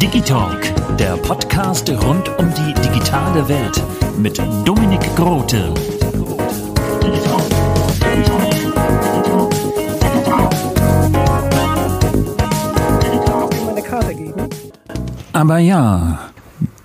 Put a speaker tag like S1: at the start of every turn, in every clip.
S1: Digitalk, der Podcast rund um die digitale Welt mit Dominik Grote.
S2: meine Karte geben.
S1: Aber ja,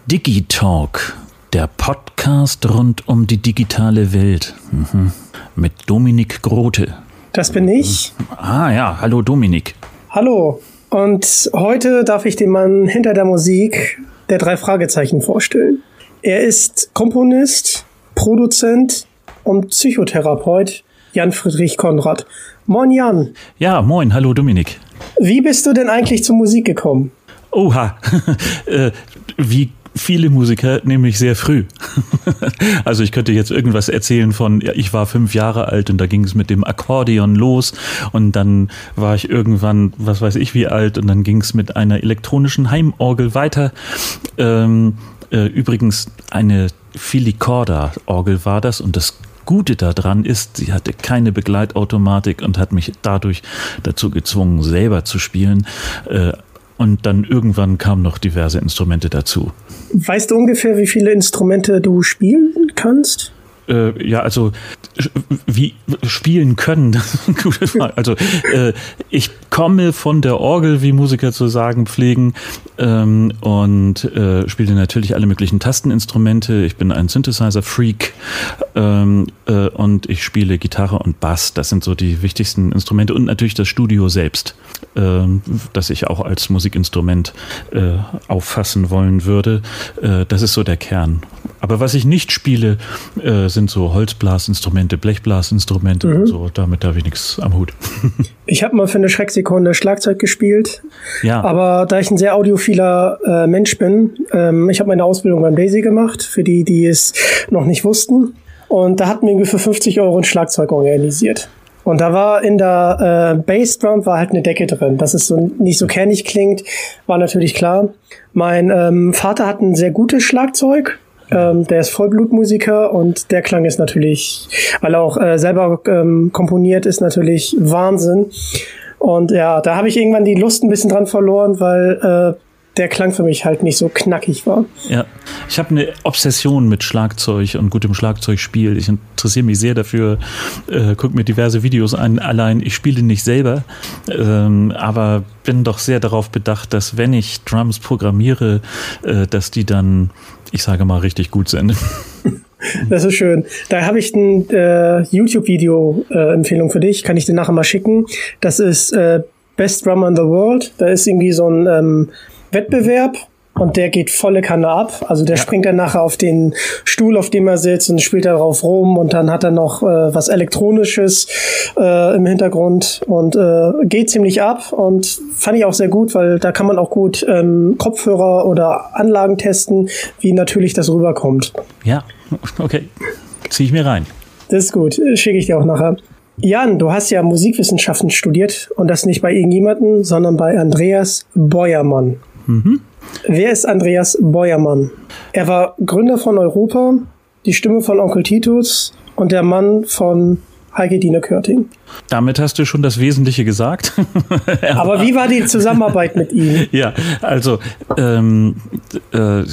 S1: Digitalk, der Podcast rund um die digitale Welt. Mhm. Mit Dominik Grote.
S2: Das bin ich.
S1: Ah ja, hallo Dominik.
S2: Hallo. Und heute darf ich den Mann hinter der Musik der drei Fragezeichen vorstellen. Er ist Komponist, Produzent und Psychotherapeut Jan Friedrich Konrad. Moin Jan,
S1: Ja, moin, hallo Dominik.
S2: wie bist du denn eigentlich zur Musik gekommen?
S1: Oha, äh, wie viele Musiker, nämlich sehr früh. also ich könnte jetzt irgendwas erzählen von, ja, ich war fünf Jahre alt und da ging es mit dem Akkordeon los und dann war ich irgendwann, was weiß ich wie alt und dann ging es mit einer elektronischen Heimorgel weiter. Ähm, äh, übrigens eine Filicorda-Orgel war das und das Gute daran ist, sie hatte keine Begleitautomatik und hat mich dadurch dazu gezwungen, selber zu spielen. Äh, und dann irgendwann kamen noch diverse Instrumente dazu.
S2: Weißt du ungefähr, wie viele Instrumente du spielen kannst?
S1: Äh, ja, also wie spielen können, das ist eine gute Frage. Also äh, ich komme von der Orgel, wie Musiker zu sagen pflegen, ähm, und äh, spiele natürlich alle möglichen Tasteninstrumente. Ich bin ein Synthesizer-Freak ähm, äh, und ich spiele Gitarre und Bass. Das sind so die wichtigsten Instrumente und natürlich das Studio selbst, ähm, das ich auch als Musikinstrument äh, auffassen wollen würde. Äh, das ist so der Kern. Aber was ich nicht spiele, äh, sind so Holzblasinstrumente, Blechblasinstrumente und so. Damit habe ich nichts am Hut.
S2: Ich habe mal für eine Schrecksekunde Schlagzeug gespielt,
S1: ja,
S2: aber da ich ein sehr audiophiler äh, Mensch bin, ähm, ich habe meine Ausbildung beim Daisy gemacht, für die, die es noch nicht wussten. Und da hatten wir für 50 Euro ein Schlagzeug organisiert. Und da war in der äh, Bassdrum war halt eine Decke drin. Dass es so nicht so kernig klingt, war natürlich klar. Mein ähm, Vater hat ein sehr gutes Schlagzeug. Ähm, der ist Vollblutmusiker und der Klang ist natürlich, weil er auch äh, selber ähm, komponiert, ist natürlich Wahnsinn. Und ja, da habe ich irgendwann die Lust ein bisschen dran verloren, weil äh, der Klang für mich halt nicht so knackig war.
S1: ja. Ich habe eine Obsession mit Schlagzeug und gutem Schlagzeugspiel. Ich interessiere mich sehr dafür, äh, gucke mir diverse Videos an. Allein ich spiele nicht selber, ähm, aber bin doch sehr darauf bedacht, dass wenn ich Drums programmiere, äh, dass die dann, ich sage mal, richtig gut sind.
S2: Das ist schön. Da habe ich ein äh, YouTube-Video-Empfehlung für dich. Kann ich dir nachher mal schicken. Das ist äh, Best Drummer in the World. Da ist irgendwie so ein ähm, Wettbewerb und der geht volle Kanne ab. Also der springt dann nachher auf den Stuhl, auf dem er sitzt und spielt darauf rum und dann hat er noch äh, was Elektronisches äh, im Hintergrund und äh, geht ziemlich ab und fand ich auch sehr gut, weil da kann man auch gut ähm, Kopfhörer oder Anlagen testen, wie natürlich das rüberkommt.
S1: ja, okay. Ziehe ich mir rein.
S2: Das ist gut, schicke ich dir auch nachher. Jan, du hast ja Musikwissenschaften studiert und das nicht bei irgendjemanden, sondern bei Andreas Beuermann. Wer ist Andreas Beuermann? Er war Gründer von Europa, die Stimme von Onkel Titus und der Mann von Heike Dine Körting.
S1: Damit hast du schon das Wesentliche gesagt.
S2: Aber wie war die Zusammenarbeit mit ihm?
S1: Ja, also ähm, äh,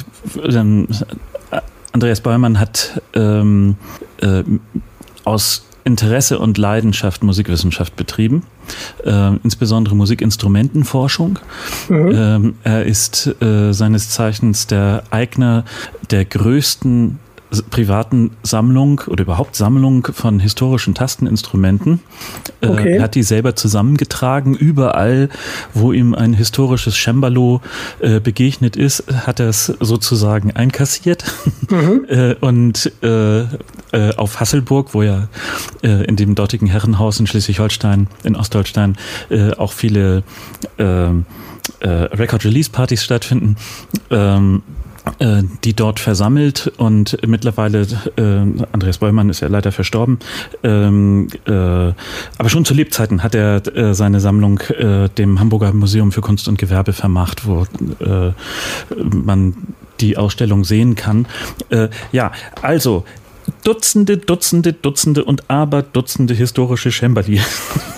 S1: Andreas Bäumann hat ähm, äh, aus Interesse und Leidenschaft Musikwissenschaft betrieben, äh, insbesondere Musikinstrumentenforschung. Mhm. Ähm, er ist äh, seines Zeichens der Eigner der größten privaten Sammlung oder überhaupt Sammlung von historischen Tasteninstrumenten. Äh, okay. Er hat die selber zusammengetragen. Überall, wo ihm ein historisches Cembalo äh, begegnet ist, hat er es sozusagen einkassiert. Mhm. äh, und äh, äh, auf Hasselburg, wo ja äh, in dem dortigen Herrenhaus in Schleswig-Holstein, in Ostholstein, auch viele Record-Release-Partys stattfinden, ähm, äh, die dort versammelt und mittlerweile, äh, Andreas Bollmann ist ja leider verstorben, ähm, äh, aber schon zu Lebzeiten hat er äh, seine Sammlung äh, dem Hamburger Museum für Kunst und Gewerbe vermacht, wo äh, man die Ausstellung sehen kann. Äh, ja, also Dutzende, Dutzende, Dutzende und aber Dutzende historische Chamberlain.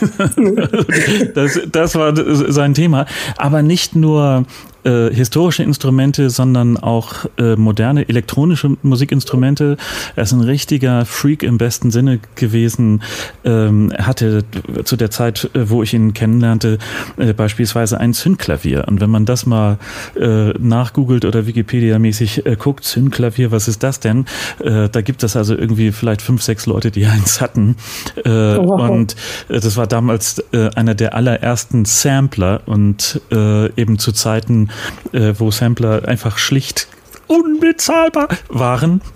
S1: das, das war sein Thema. Aber nicht nur äh, historische Instrumente, sondern auch äh, moderne elektronische Musikinstrumente. Er ist ein richtiger Freak im besten Sinne gewesen. Ähm, er hatte zu der Zeit, äh, wo ich ihn kennenlernte, äh, beispielsweise ein Zündklavier. Und wenn man das mal äh, nachgoogelt oder Wikipedia-mäßig äh, guckt, Zündklavier, was ist das denn? Äh, da gibt es also irgendwie vielleicht fünf, sechs Leute, die eins hatten. Äh, oh, wow. Und äh, das war damals äh, einer der allerersten Sampler und äh, eben zu Zeiten, äh, wo Sampler einfach schlicht unbezahlbar waren.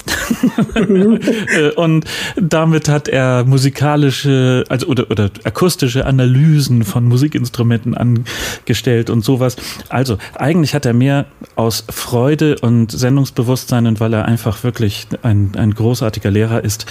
S1: Äh, und damit hat er musikalische, also oder, oder akustische Analysen von Musikinstrumenten angestellt und sowas. Also eigentlich hat er mehr aus Freude und Sendungsbewusstsein und weil er einfach wirklich ein, ein großartiger Lehrer ist,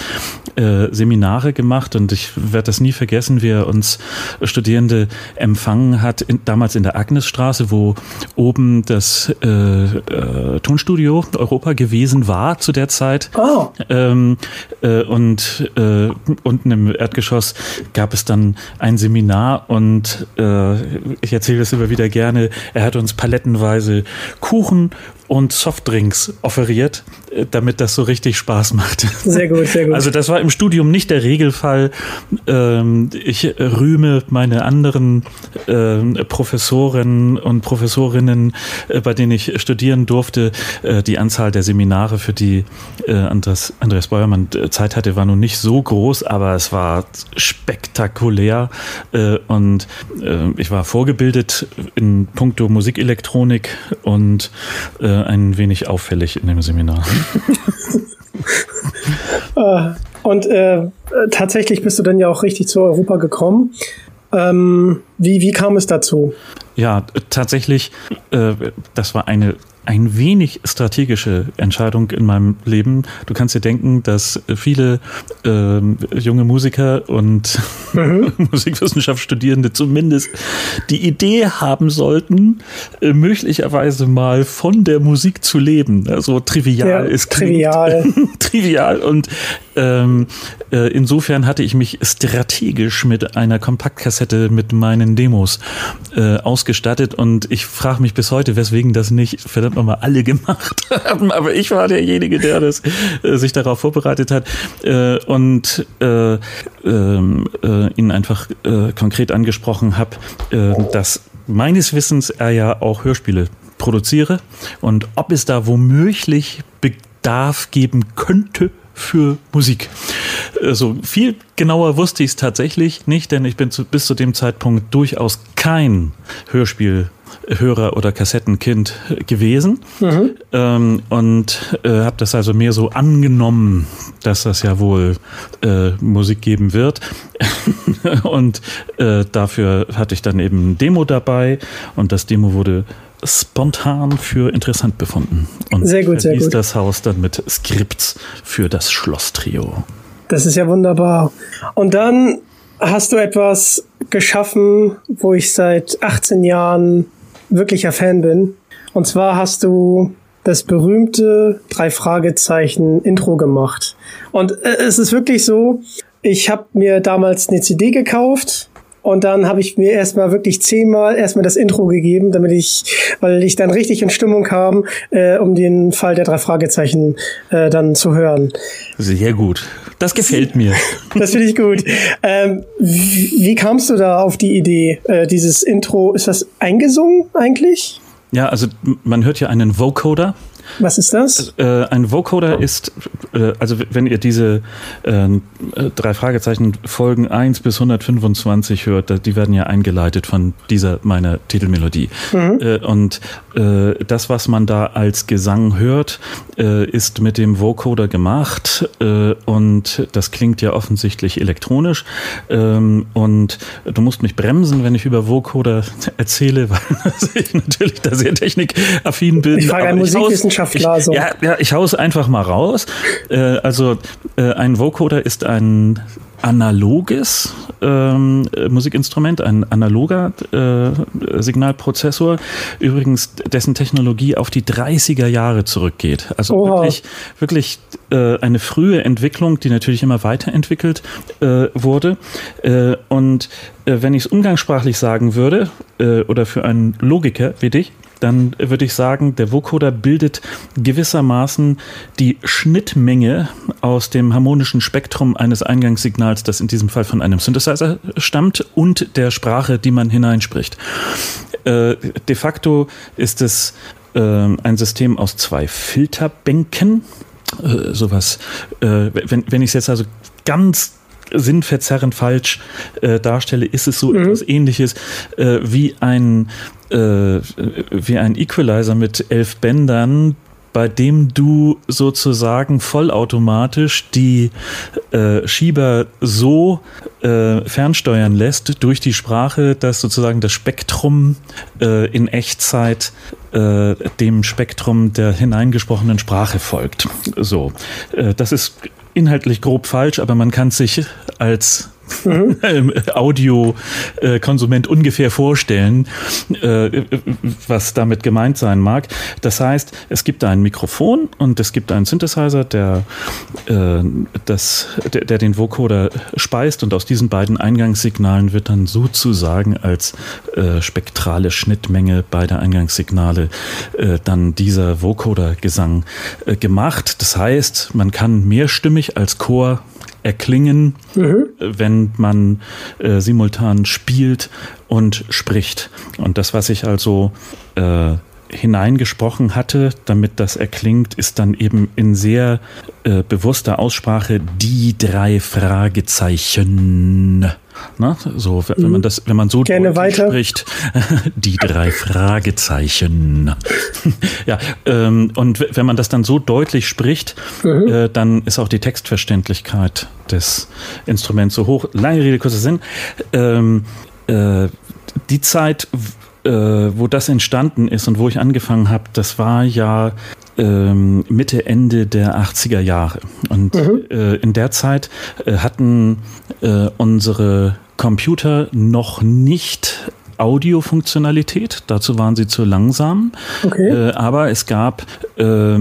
S1: äh, Seminare gemacht und ich werde das nie vergessen, wie er uns Studierende empfangen hat, in, damals in der Agnesstraße, wo oben das äh, äh, Tonstudio Europa gewesen war zu der Zeit. Oh. Ähm, äh, und äh, unten im Erdgeschoss gab es dann ein Seminar und äh, ich erzähle das immer wieder gerne. Er hat uns palettenweise Kuchen und Softdrinks offeriert, äh, damit das so richtig Spaß macht.
S2: Sehr gut, sehr gut.
S1: Also das war im Studium nicht der Regelfall. Ähm, ich rühme meine anderen ähm, Professoren und Professorinnen, äh, bei denen ich studieren durfte. Äh, die Anzahl der Seminare, für die Andreas, Andreas Beuermann Zeit hatte, war nun nicht so groß, aber es war spektakulär. Und ich war vorgebildet in puncto Musikelektronik und äh, ein wenig auffällig in dem Seminar.
S2: Äh, und äh, tatsächlich bist du dann ja auch richtig zu Europa gekommen. Ähm, wie, wie kam es dazu?
S1: Ja, tatsächlich, äh, das war eine ein wenig strategische Entscheidung in meinem Leben. Du kannst dir denken, dass viele äh, junge Musiker und mhm. Musikwissenschaftsstudierende zumindest die Idee haben sollten, äh, möglicherweise mal von der Musik zu leben. Also trivial ja, ist
S2: trivial.
S1: trivial und ähm, äh, insofern hatte ich mich strategisch mit einer Kompaktkassette mit meinen Demos äh, ausgestattet und ich frage mich bis heute, weswegen das nicht verdammt nochmal alle gemacht haben. Aber ich war derjenige, der das äh, sich darauf vorbereitet hat äh, und äh, ähm, äh, ihn einfach äh, konkret angesprochen habe, äh, dass meines Wissens er ja auch Hörspiele produziere und ob es da womöglich Bedarf geben könnte für Musik. Also viel genauer wusste ich es tatsächlich nicht, denn ich bin zu, bis zu dem Zeitpunkt durchaus kein Hörspielhörer oder Kassettenkind gewesen mhm. ähm, und äh, habe das also mehr so angenommen, dass das ja wohl äh, Musik geben wird. und äh, dafür hatte ich dann eben ein Demo dabei und das Demo wurde spontan für interessant befunden und
S2: sehr gut, sehr gut.
S1: das Haus dann mit Skripts für das Schlosstrio.
S2: Das ist ja wunderbar. Und dann hast du etwas geschaffen, wo ich seit 18 Jahren wirklicher Fan bin. Und zwar hast du das berühmte drei Fragezeichen Intro gemacht. Und äh, es ist wirklich so, ich habe mir damals eine CD gekauft und dann habe ich mir erstmal wirklich zehnmal erstmal das Intro gegeben, damit ich, weil ich dann richtig in Stimmung kam, äh, um den Fall der drei Fragezeichen äh, dann zu hören.
S1: Sehr gut. Das gefällt mir.
S2: Das finde ich gut. Ähm, wie, wie kamst du da auf die Idee? Äh, dieses Intro, ist das eingesungen eigentlich?
S1: Ja, also man hört ja einen Vocoder
S2: was ist das?
S1: Äh, ein Vocoder ist, äh, also wenn ihr diese äh, drei Fragezeichen Folgen 1 bis 125 hört, die werden ja eingeleitet von dieser meiner Titelmelodie. Mhm. Äh, und äh, das, was man da als Gesang hört, äh, ist mit dem Vocoder gemacht und das klingt ja offensichtlich elektronisch. Ähm, und du musst mich bremsen, wenn ich über Vocoder erzähle, weil ich natürlich da sehr technikaffin bin.
S2: Ich frage einen Musikwissenschaftler Wissenschaftler.
S1: Ich. Ja, ja, ich hau es einfach mal raus. Äh, also äh, ein Vocoder ist ein analoges ähm, Musikinstrument, ein analoger äh, Signalprozessor, übrigens dessen Technologie auf die 30er Jahre zurückgeht. Also Oha. wirklich, wirklich äh, eine frühe Entwicklung, die natürlich immer weiterentwickelt äh, wurde. Äh, und äh, wenn ich es umgangssprachlich sagen würde, äh, oder für einen Logiker wie dich, dann würde ich sagen, der Vocoder bildet gewissermaßen die Schnittmenge aus dem harmonischen Spektrum eines Eingangssignals, das in diesem Fall von einem Synthesizer stammt, und der Sprache, die man hineinspricht. Äh, de facto ist es äh, ein System aus zwei Filterbänken. Äh, sowas, äh, wenn, wenn ich es jetzt also ganz sinnverzerrend falsch äh, darstelle, ist es so mhm. etwas ähnliches äh, wie ein äh, wie ein Equalizer mit elf Bändern, bei dem du sozusagen vollautomatisch die äh, Schieber so äh, fernsteuern lässt durch die Sprache, dass sozusagen das Spektrum äh, in Echtzeit äh, dem Spektrum der hineingesprochenen Sprache folgt. So, äh, das ist inhaltlich grob falsch, aber man kann sich als mhm. Audiokonsument ungefähr vorstellen, äh, was damit gemeint sein mag. Das heißt, es gibt ein Mikrofon und es gibt einen Synthesizer, der, äh, das, der, der den Vocoder speist und aus diesen beiden Eingangssignalen wird dann sozusagen als äh, spektrale Schnittmenge beider Eingangssignale dann dieser Vocoder-Gesang gemacht. Das heißt, man kann mehrstimmig als Chor erklingen, mhm. wenn man äh, simultan spielt und spricht. Und das, was ich also äh, hineingesprochen hatte, damit das erklingt, ist dann eben in sehr äh, bewusster Aussprache die drei Fragezeichen. Na, so, wenn man mhm. das, wenn man so spricht, die drei Fragezeichen. ja, ähm, und wenn man das dann so deutlich spricht, mhm. äh, dann ist auch die Textverständlichkeit des Instruments so hoch. Lange Rede, kurzer Sinn. Ähm, äh, die Zeit, äh, wo das entstanden ist und wo ich angefangen habe, das war ja ähm, Mitte, Ende der 80er Jahre. Und mhm. äh, in der Zeit äh, hatten äh, unsere Computer noch nicht Audiofunktionalität, dazu waren sie zu langsam. Okay. Äh, aber es gab äh,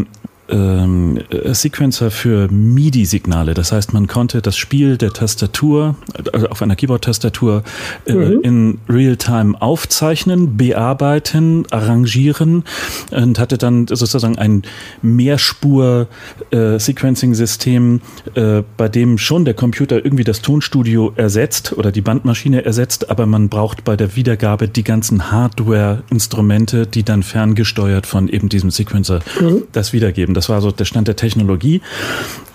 S1: ähm, äh, Sequencer für MIDI-Signale. Das heißt, man konnte das Spiel der Tastatur, also auf einer Keyboard-Tastatur, äh, mhm. in Realtime aufzeichnen, bearbeiten, arrangieren und hatte dann sozusagen ein Mehrspur-Sequencing-System, äh, bei dem schon der Computer irgendwie das Tonstudio ersetzt oder die Bandmaschine ersetzt, aber man braucht bei der Wiedergabe die ganzen Hardware-Instrumente, die dann ferngesteuert von eben diesem Sequencer mhm. das wiedergeben. Das war so der Stand der Technologie.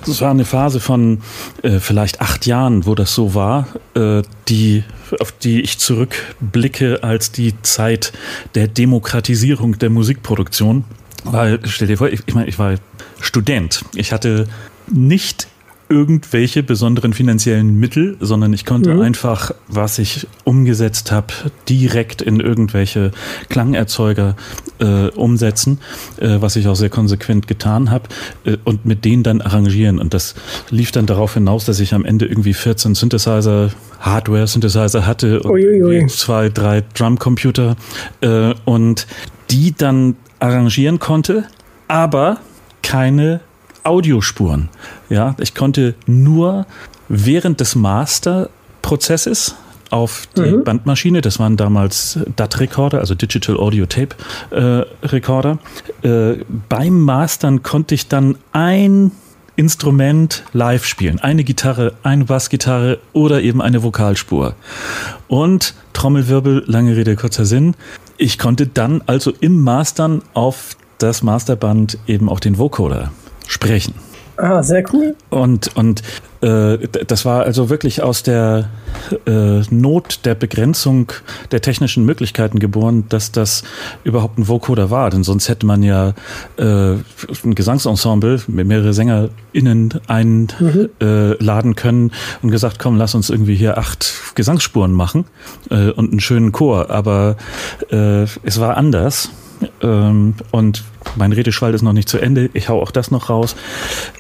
S1: Das war eine Phase von äh, vielleicht acht Jahren, wo das so war, äh, die, auf die ich zurückblicke als die Zeit der Demokratisierung der Musikproduktion. Weil, stell dir vor, ich, ich meine, ich war Student. Ich hatte nicht irgendwelche besonderen finanziellen Mittel, sondern ich konnte mhm. einfach, was ich umgesetzt habe, direkt in irgendwelche Klangerzeuger äh, umsetzen, äh, was ich auch sehr konsequent getan habe äh, und mit denen dann arrangieren. Und das lief dann darauf hinaus, dass ich am Ende irgendwie 14 Synthesizer, Hardware-Synthesizer hatte und Uiuiui. zwei, drei Drumcomputer äh, und die dann arrangieren konnte, aber keine Audiospuren. Ja, ich konnte nur während des Masterprozesses auf die mhm. Bandmaschine. Das waren damals DAT-Recorder, also Digital Audio Tape äh, Recorder. Äh, beim Mastern konnte ich dann ein Instrument live spielen. Eine Gitarre, eine Bassgitarre oder eben eine Vokalspur. Und Trommelwirbel, lange Rede, kurzer Sinn. Ich konnte dann also im Mastern auf das Masterband eben auch den Vocoder sprechen.
S2: Ah, sehr cool.
S1: Und, und äh, das war also wirklich aus der äh, Not der Begrenzung der technischen Möglichkeiten geboren, dass das überhaupt ein Vocoder war. Denn sonst hätte man ja äh, ein Gesangsensemble mit mehrere SängerInnen einladen mhm. können und gesagt, komm, lass uns irgendwie hier acht Gesangsspuren machen äh, und einen schönen Chor. Aber äh, es war anders. Ähm, und mein Redeschwall ist noch nicht zu Ende. Ich hau auch das noch raus.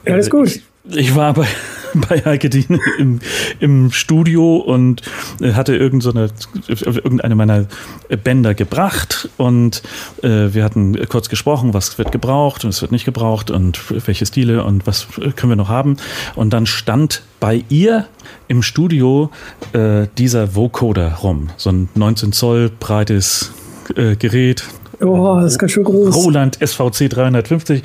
S2: Alles äh, gut.
S1: Ich, ich war bei, bei Heike Dien im, im Studio und hatte irgend so eine, irgendeine meiner Bänder gebracht und äh, wir hatten kurz gesprochen, was wird gebraucht und es wird nicht gebraucht und welche Stile und was können wir noch haben. Und dann stand bei ihr im Studio äh, dieser Vocoder rum, so ein 19 Zoll breites äh, Gerät,
S2: Oh, das ist ganz schön groß.
S1: Roland SVC 350.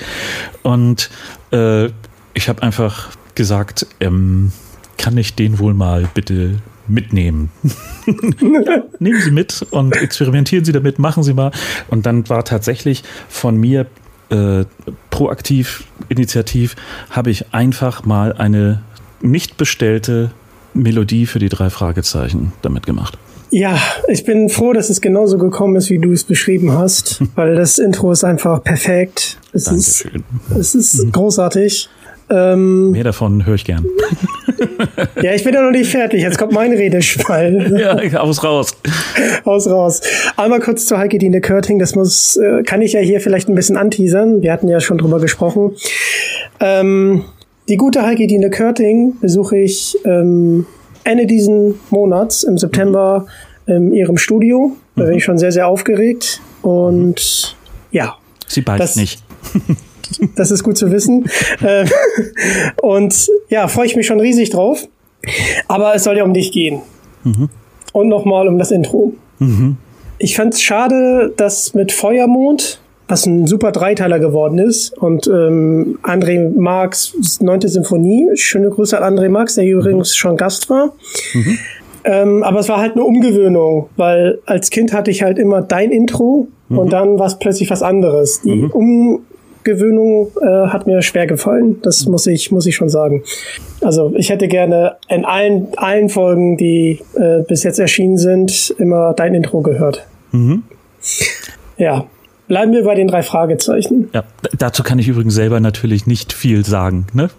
S1: Und äh, ich habe einfach gesagt, ähm, kann ich den wohl mal bitte mitnehmen? ja, nehmen Sie mit und experimentieren Sie damit, machen Sie mal. Und dann war tatsächlich von mir äh, proaktiv, initiativ, habe ich einfach mal eine nicht bestellte Melodie für die drei Fragezeichen damit gemacht.
S2: Ja, ich bin froh, dass es genauso gekommen ist, wie du es beschrieben hast, weil das Intro ist einfach perfekt. Es Dankeschön. ist, es ist mhm. großartig.
S1: Ähm, Mehr davon höre ich gern.
S2: ja, ich bin ja noch nicht fertig. Jetzt kommt mein Redeschwall.
S1: ja, aus raus.
S2: Aus raus. Einmal kurz zu Heike Dine Körting. Das muss, äh, kann ich ja hier vielleicht ein bisschen anteasern. Wir hatten ja schon drüber gesprochen. Ähm, die gute Heike Dine Körting besuche ich ähm, Ende diesen Monats, im September, in ihrem Studio. Da bin ich schon sehr, sehr aufgeregt. Und ja.
S1: Sie bald das, nicht.
S2: das ist gut zu wissen. Ähm, und ja, freue ich mich schon riesig drauf. Aber es soll ja um dich gehen. Mhm. Und nochmal um das Intro. Mhm. Ich fand es schade, dass mit Feuermond was ein super Dreiteiler geworden ist. Und ähm, André Marx, neunte Symphonie, schöne Grüße an André Marx, der hier mhm. übrigens schon Gast war. Mhm. Ähm, aber es war halt eine Umgewöhnung, weil als Kind hatte ich halt immer dein Intro mhm. und dann war es plötzlich was anderes. Die mhm. Umgewöhnung äh, hat mir schwer gefallen, das muss ich, muss ich schon sagen. Also ich hätte gerne in allen, allen Folgen, die äh, bis jetzt erschienen sind, immer dein Intro gehört. Mhm. Ja, Bleiben wir bei den drei Fragezeichen.
S1: Ja, dazu kann ich übrigens selber natürlich nicht viel sagen. Ne?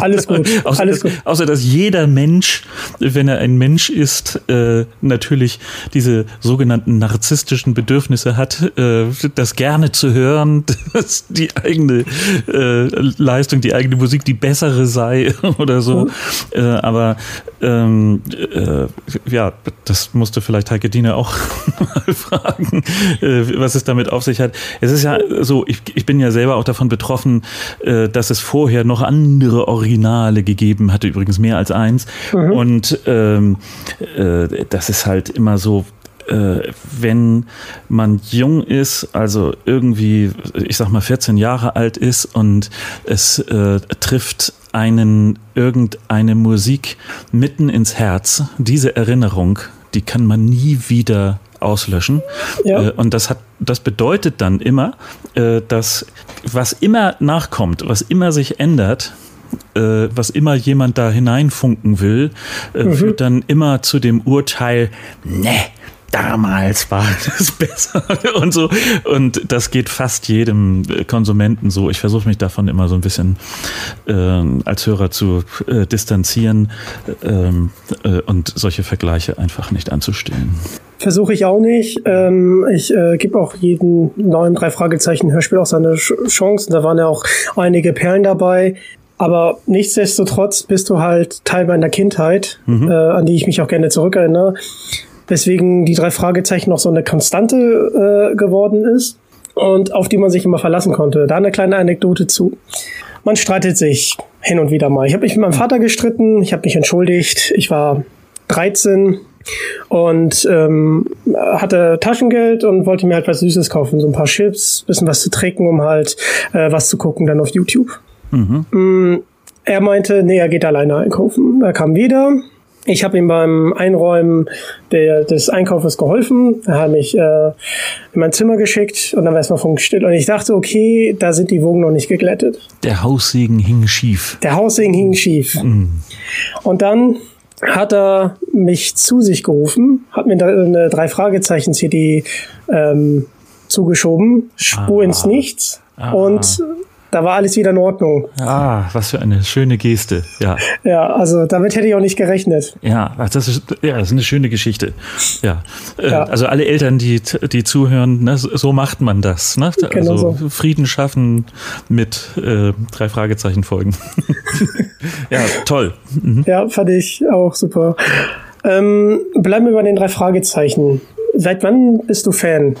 S2: Alles gut.
S1: außer,
S2: Alles
S1: gut. außer dass jeder Mensch, wenn er ein Mensch ist, äh, natürlich diese sogenannten narzisstischen Bedürfnisse hat, äh, das gerne zu hören, dass die eigene äh, Leistung, die eigene Musik die bessere sei oder so. Mhm. Aber ähm, äh, ja, das musste vielleicht Heike Diener auch mal fragen, äh, was es damit auf sich hat. Es ist ja so, ich, ich bin ja selber auch davon betroffen, äh, dass es vorher noch andere Originale gegeben hatte, übrigens mehr als eins. Mhm. Und ähm, äh, das ist halt immer so, äh, wenn man jung ist, also irgendwie, ich sag mal 14 Jahre alt ist und es äh, trifft einen irgendeine Musik mitten ins Herz, diese Erinnerung, die kann man nie wieder auslöschen. Ja. Äh, und das hat, das bedeutet dann immer, äh, dass was immer nachkommt, was immer sich ändert, äh, was immer jemand da hineinfunken will, mhm. führt dann immer zu dem Urteil, ne, damals war das besser und so. Und das geht fast jedem Konsumenten so. Ich versuche mich davon immer so ein bisschen äh, als Hörer zu äh, distanzieren ähm, äh, und solche Vergleiche einfach nicht anzustellen.
S2: Versuche ich auch nicht. Ähm, ich äh, gebe auch jeden neuen drei Fragezeichen Hörspiel auch seine Chancen. Da waren ja auch einige Perlen dabei. Aber nichtsdestotrotz bist du halt Teil meiner Kindheit, mhm. äh, an die ich mich auch gerne zurückerinnere. Deswegen die drei Fragezeichen noch so eine Konstante äh, geworden ist und auf die man sich immer verlassen konnte. Da eine kleine Anekdote zu. Man streitet sich hin und wieder mal. Ich habe mich mit meinem Vater gestritten, ich habe mich entschuldigt. Ich war 13 und ähm, hatte Taschengeld und wollte mir halt was Süßes kaufen, so ein paar Chips, bisschen was zu trinken, um halt äh, was zu gucken dann auf YouTube. Mhm. Mm, er meinte, nee, er geht alleine einkaufen. Er kam wieder. Ich habe ihm beim Einräumen der, des Einkaufes geholfen. Er hat mich äh, in mein Zimmer geschickt und dann war erstmal funkstill. Und ich dachte, okay, da sind die Wogen noch nicht geglättet.
S1: Der Haussegen hing schief.
S2: Der Haussegen hing schief. Mhm. Und dann hat er mich zu sich gerufen, hat mir eine drei Fragezeichen CD ähm, zugeschoben, Spur ah. ins Nichts ah. und da war alles wieder in Ordnung.
S1: Ah, was für eine schöne Geste, ja.
S2: Ja, also damit hätte ich auch nicht gerechnet.
S1: Ja, das ist, ja, das ist eine schöne Geschichte. Ja. Äh, ja. Also alle Eltern, die, die zuhören, ne, so macht man das. Ne? Genau also so. Frieden schaffen mit äh, drei Fragezeichen folgen. ja, toll.
S2: Mhm. Ja, fand ich auch super. Ähm, bleiben wir bei den drei Fragezeichen. Seit wann bist du Fan?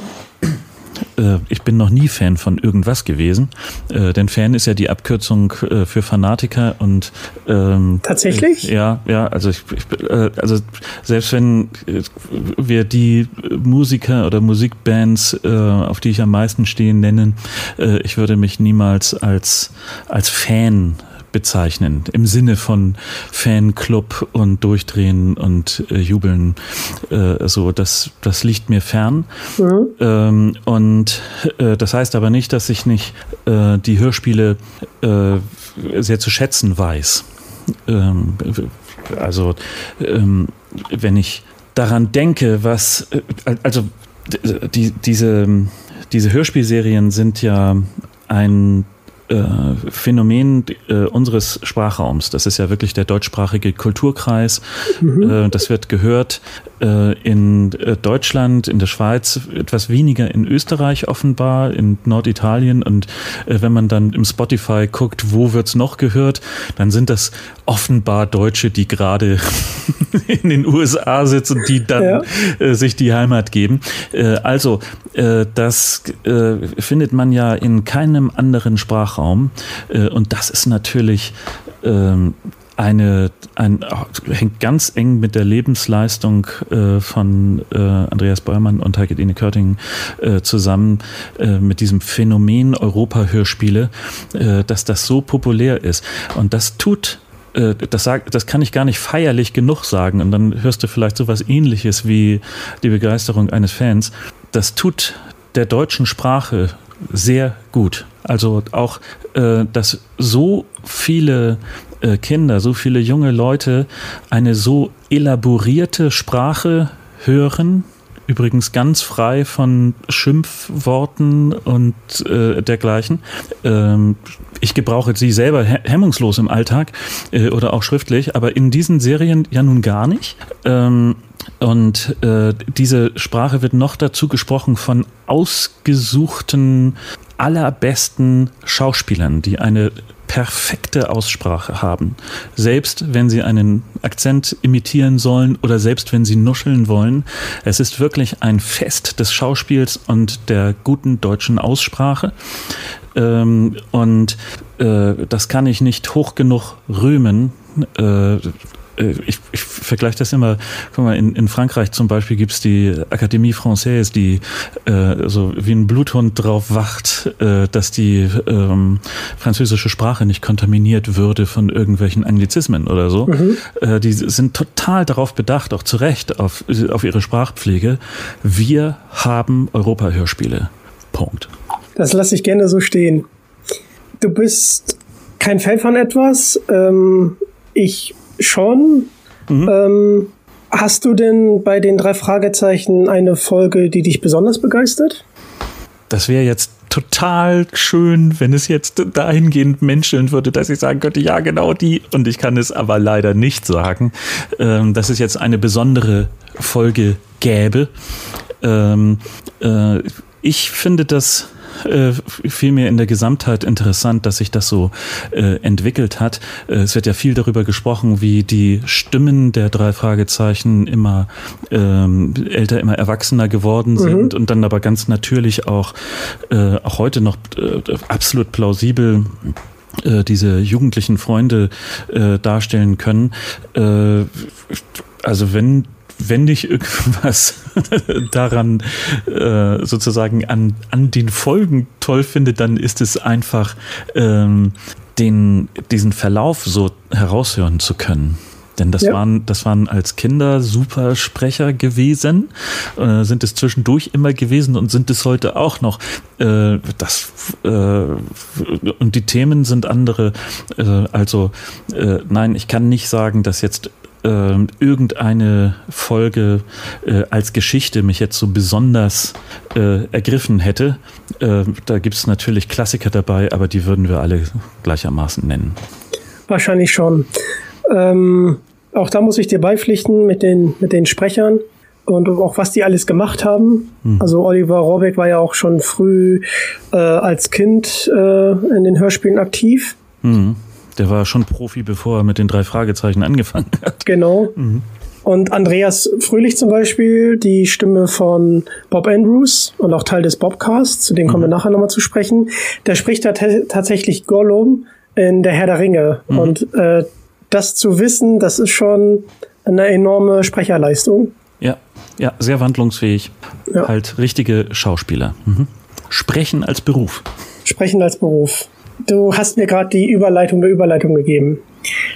S1: Äh, ich bin noch nie Fan von irgendwas gewesen, äh, denn Fan ist ja die Abkürzung äh, für Fanatiker und
S2: ähm, tatsächlich?
S1: ja, ja, also ich, ich äh, also selbst wenn äh, wir die Musiker oder Musikbands, äh, auf die ich am meisten stehe, nennen, äh, ich würde mich niemals als als Fan bezeichnen, im Sinne von Fanclub und Durchdrehen und äh, Jubeln. Äh, so, das, das liegt mir fern. Mhm. Ähm, und äh, das heißt aber nicht, dass ich nicht äh, die Hörspiele äh, sehr zu schätzen weiß. Ähm, also, ähm, wenn ich daran denke, was, äh, also die, diese, diese Hörspielserien sind ja ein äh, Phänomen äh, unseres Sprachraums. Das ist ja wirklich der deutschsprachige Kulturkreis. Mhm. Äh, das wird gehört in äh, Deutschland, in der Schweiz, etwas weniger in Österreich offenbar, in Norditalien. Und äh, wenn man dann im Spotify guckt, wo wird's noch gehört, dann sind das offenbar Deutsche, die gerade in den USA sitzen, die dann ja. äh, sich die Heimat geben. Äh, also, äh, das äh, findet man ja in keinem anderen Sprachraum. Äh, und das ist natürlich ähm, eine, ein, hängt ganz eng mit der Lebensleistung äh, von äh, Andreas Bäumann und Heike-Dine Körting äh, zusammen, äh, mit diesem Phänomen Europa-Hörspiele, äh, dass das so populär ist. Und das tut äh, das, sag, das kann ich gar nicht feierlich genug sagen. Und dann hörst du vielleicht so was ähnliches wie die Begeisterung eines Fans. Das tut der deutschen Sprache sehr gut. Also auch, dass so viele äh, Kinder, so viele junge Leute eine so elaborierte Sprache hören, übrigens ganz frei von Schimpfworten und äh, dergleichen. Ähm, ich gebrauche sie selber hemmungslos im Alltag äh, oder auch schriftlich, aber in diesen Serien ja nun gar nicht. Ähm, und äh, diese Sprache wird noch dazu gesprochen von ausgesuchten, allerbesten Schauspielern, die eine perfekte Aussprache haben. Selbst wenn sie einen Akzent imitieren sollen oder selbst wenn sie nuscheln wollen. Es ist wirklich ein Fest des Schauspiels und der guten deutschen Aussprache. Ähm, und äh, das kann ich nicht hoch genug rühmen. Äh, ich, ich vergleiche das immer, guck mal, in, in Frankreich zum Beispiel gibt's die Akademie Française, die äh, so wie ein Bluthund drauf wacht, äh, dass die ähm, französische Sprache nicht kontaminiert würde von irgendwelchen Anglizismen oder so. Mhm. Äh, die sind total darauf bedacht, auch zu Recht, auf, auf ihre Sprachpflege. Wir haben Europa-Hörspiele. Punkt.
S2: Das lasse ich gerne so stehen. Du bist kein Fan von etwas. Ähm, ich schon. Mhm. Ähm, hast du denn bei den drei Fragezeichen eine Folge, die dich besonders begeistert?
S1: Das wäre jetzt total schön, wenn es jetzt dahingehend menscheln würde, dass ich sagen könnte, ja, genau die. Und ich kann es aber leider nicht sagen, ähm, dass es jetzt eine besondere Folge gäbe. Ähm, äh, ich finde das äh, vielmehr in der Gesamtheit interessant, dass sich das so äh, entwickelt hat. Äh, es wird ja viel darüber gesprochen, wie die Stimmen der drei Fragezeichen immer ähm, älter, immer erwachsener geworden mhm. sind mhm. und dann aber ganz natürlich auch, äh, auch heute noch äh, absolut plausibel äh, diese jugendlichen Freunde äh, darstellen können. Äh, also wenn wenn ich irgendwas daran äh, sozusagen an, an den Folgen toll finde, dann ist es einfach ähm, den, diesen Verlauf so heraushören zu können. Denn das, ja. waren, das waren als Kinder super Sprecher gewesen, äh, sind es zwischendurch immer gewesen und sind es heute auch noch. Äh, das, äh, und die Themen sind andere. Äh, also äh, nein, ich kann nicht sagen, dass jetzt äh, irgendeine Folge äh, als Geschichte mich jetzt so besonders äh, ergriffen hätte. Äh, da gibt es natürlich Klassiker dabei, aber die würden wir alle gleichermaßen nennen.
S2: Wahrscheinlich schon. Ähm, auch da muss ich dir beipflichten mit den, mit den Sprechern und auch was die alles gemacht haben. Mhm. Also Oliver Rohrbeck war ja auch schon früh äh, als Kind äh, in den Hörspielen aktiv.
S1: Mhm. Der war schon Profi, bevor er mit den drei Fragezeichen angefangen hat.
S2: Genau. Mhm. Und Andreas Fröhlich zum Beispiel, die Stimme von Bob Andrews und auch Teil des Bobcasts, zu dem kommen wir mhm. nachher nochmal zu sprechen, der spricht da tatsächlich Gollum in Der Herr der Ringe. Mhm. Und äh, das zu wissen, das ist schon eine enorme Sprecherleistung.
S1: Ja, ja, sehr wandlungsfähig. Ja. Halt richtige Schauspieler. Mhm. Sprechen als Beruf.
S2: Sprechen als Beruf. Du hast mir gerade die Überleitung der Überleitung gegeben.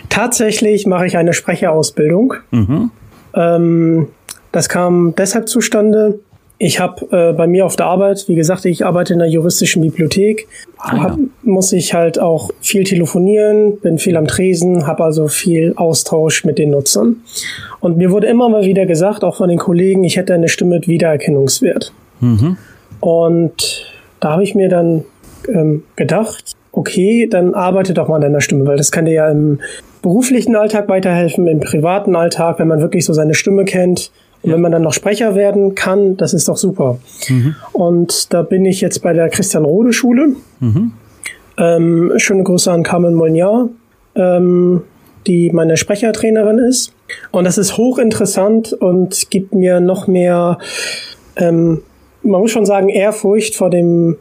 S2: Tatsächlich mache ich eine Sprecherausbildung. Mhm. Ähm, das kam deshalb zustande, ich habe äh, bei mir auf der Arbeit, wie gesagt, ich arbeite in der juristischen Bibliothek, ah, ja. hab, muss ich halt auch viel telefonieren, bin viel am Tresen, habe also viel Austausch mit den Nutzern. Und mir wurde immer mal wieder gesagt, auch von den Kollegen, ich hätte eine Stimme mit Wiedererkennungswert. Mhm. Und da habe ich mir dann ähm, gedacht, okay, dann arbeite doch mal an deiner Stimme, weil das kann dir ja im beruflichen Alltag weiterhelfen, im privaten Alltag, wenn man wirklich so seine Stimme kennt, und wenn man dann noch Sprecher werden kann, das ist doch super. Mhm. Und da bin ich jetzt bei der Christian Rode Schule. Mhm. Ähm, schöne Grüße an Carmen Molnier, ähm, die meine Sprechertrainerin ist. Und das ist hochinteressant und gibt mir noch mehr, ähm, man muss schon sagen, Ehrfurcht vor dem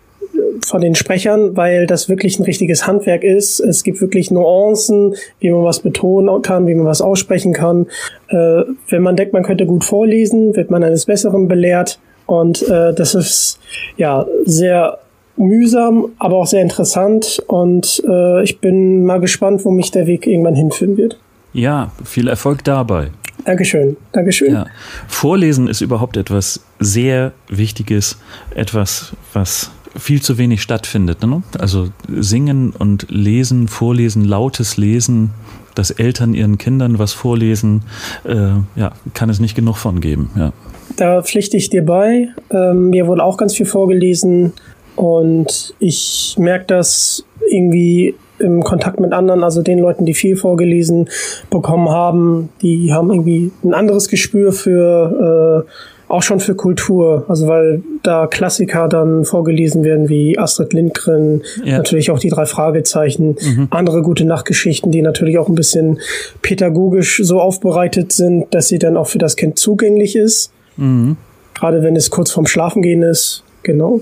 S2: von den Sprechern, weil das wirklich ein richtiges Handwerk ist. Es gibt wirklich Nuancen, wie man was betonen kann, wie man was aussprechen kann. Äh, wenn man denkt, man könnte gut vorlesen, wird man eines Besseren belehrt. Und äh, das ist ja sehr mühsam, aber auch sehr interessant. Und äh, ich bin mal gespannt, wo mich der Weg irgendwann hinführen wird.
S1: Ja, viel Erfolg dabei.
S2: Dankeschön, Dankeschön. Ja.
S1: Vorlesen ist überhaupt etwas sehr Wichtiges, etwas, was viel zu wenig stattfindet. Ne? Also singen und lesen, vorlesen, lautes Lesen, dass Eltern ihren Kindern was vorlesen, äh, ja, kann es nicht genug von geben. Ja.
S2: Da pflichte ich dir bei. Ähm, mir wurde auch ganz viel vorgelesen und ich merke das irgendwie im Kontakt mit anderen, also den Leuten, die viel vorgelesen bekommen haben, die haben irgendwie ein anderes Gespür für äh, auch schon für Kultur, also weil da Klassiker dann vorgelesen werden wie Astrid Lindgren, ja. natürlich auch die drei Fragezeichen, mhm. andere gute Nachtgeschichten, die natürlich auch ein bisschen pädagogisch so aufbereitet sind, dass sie dann auch für das Kind zugänglich ist. Mhm. Gerade wenn es kurz vorm Schlafengehen ist. Genau.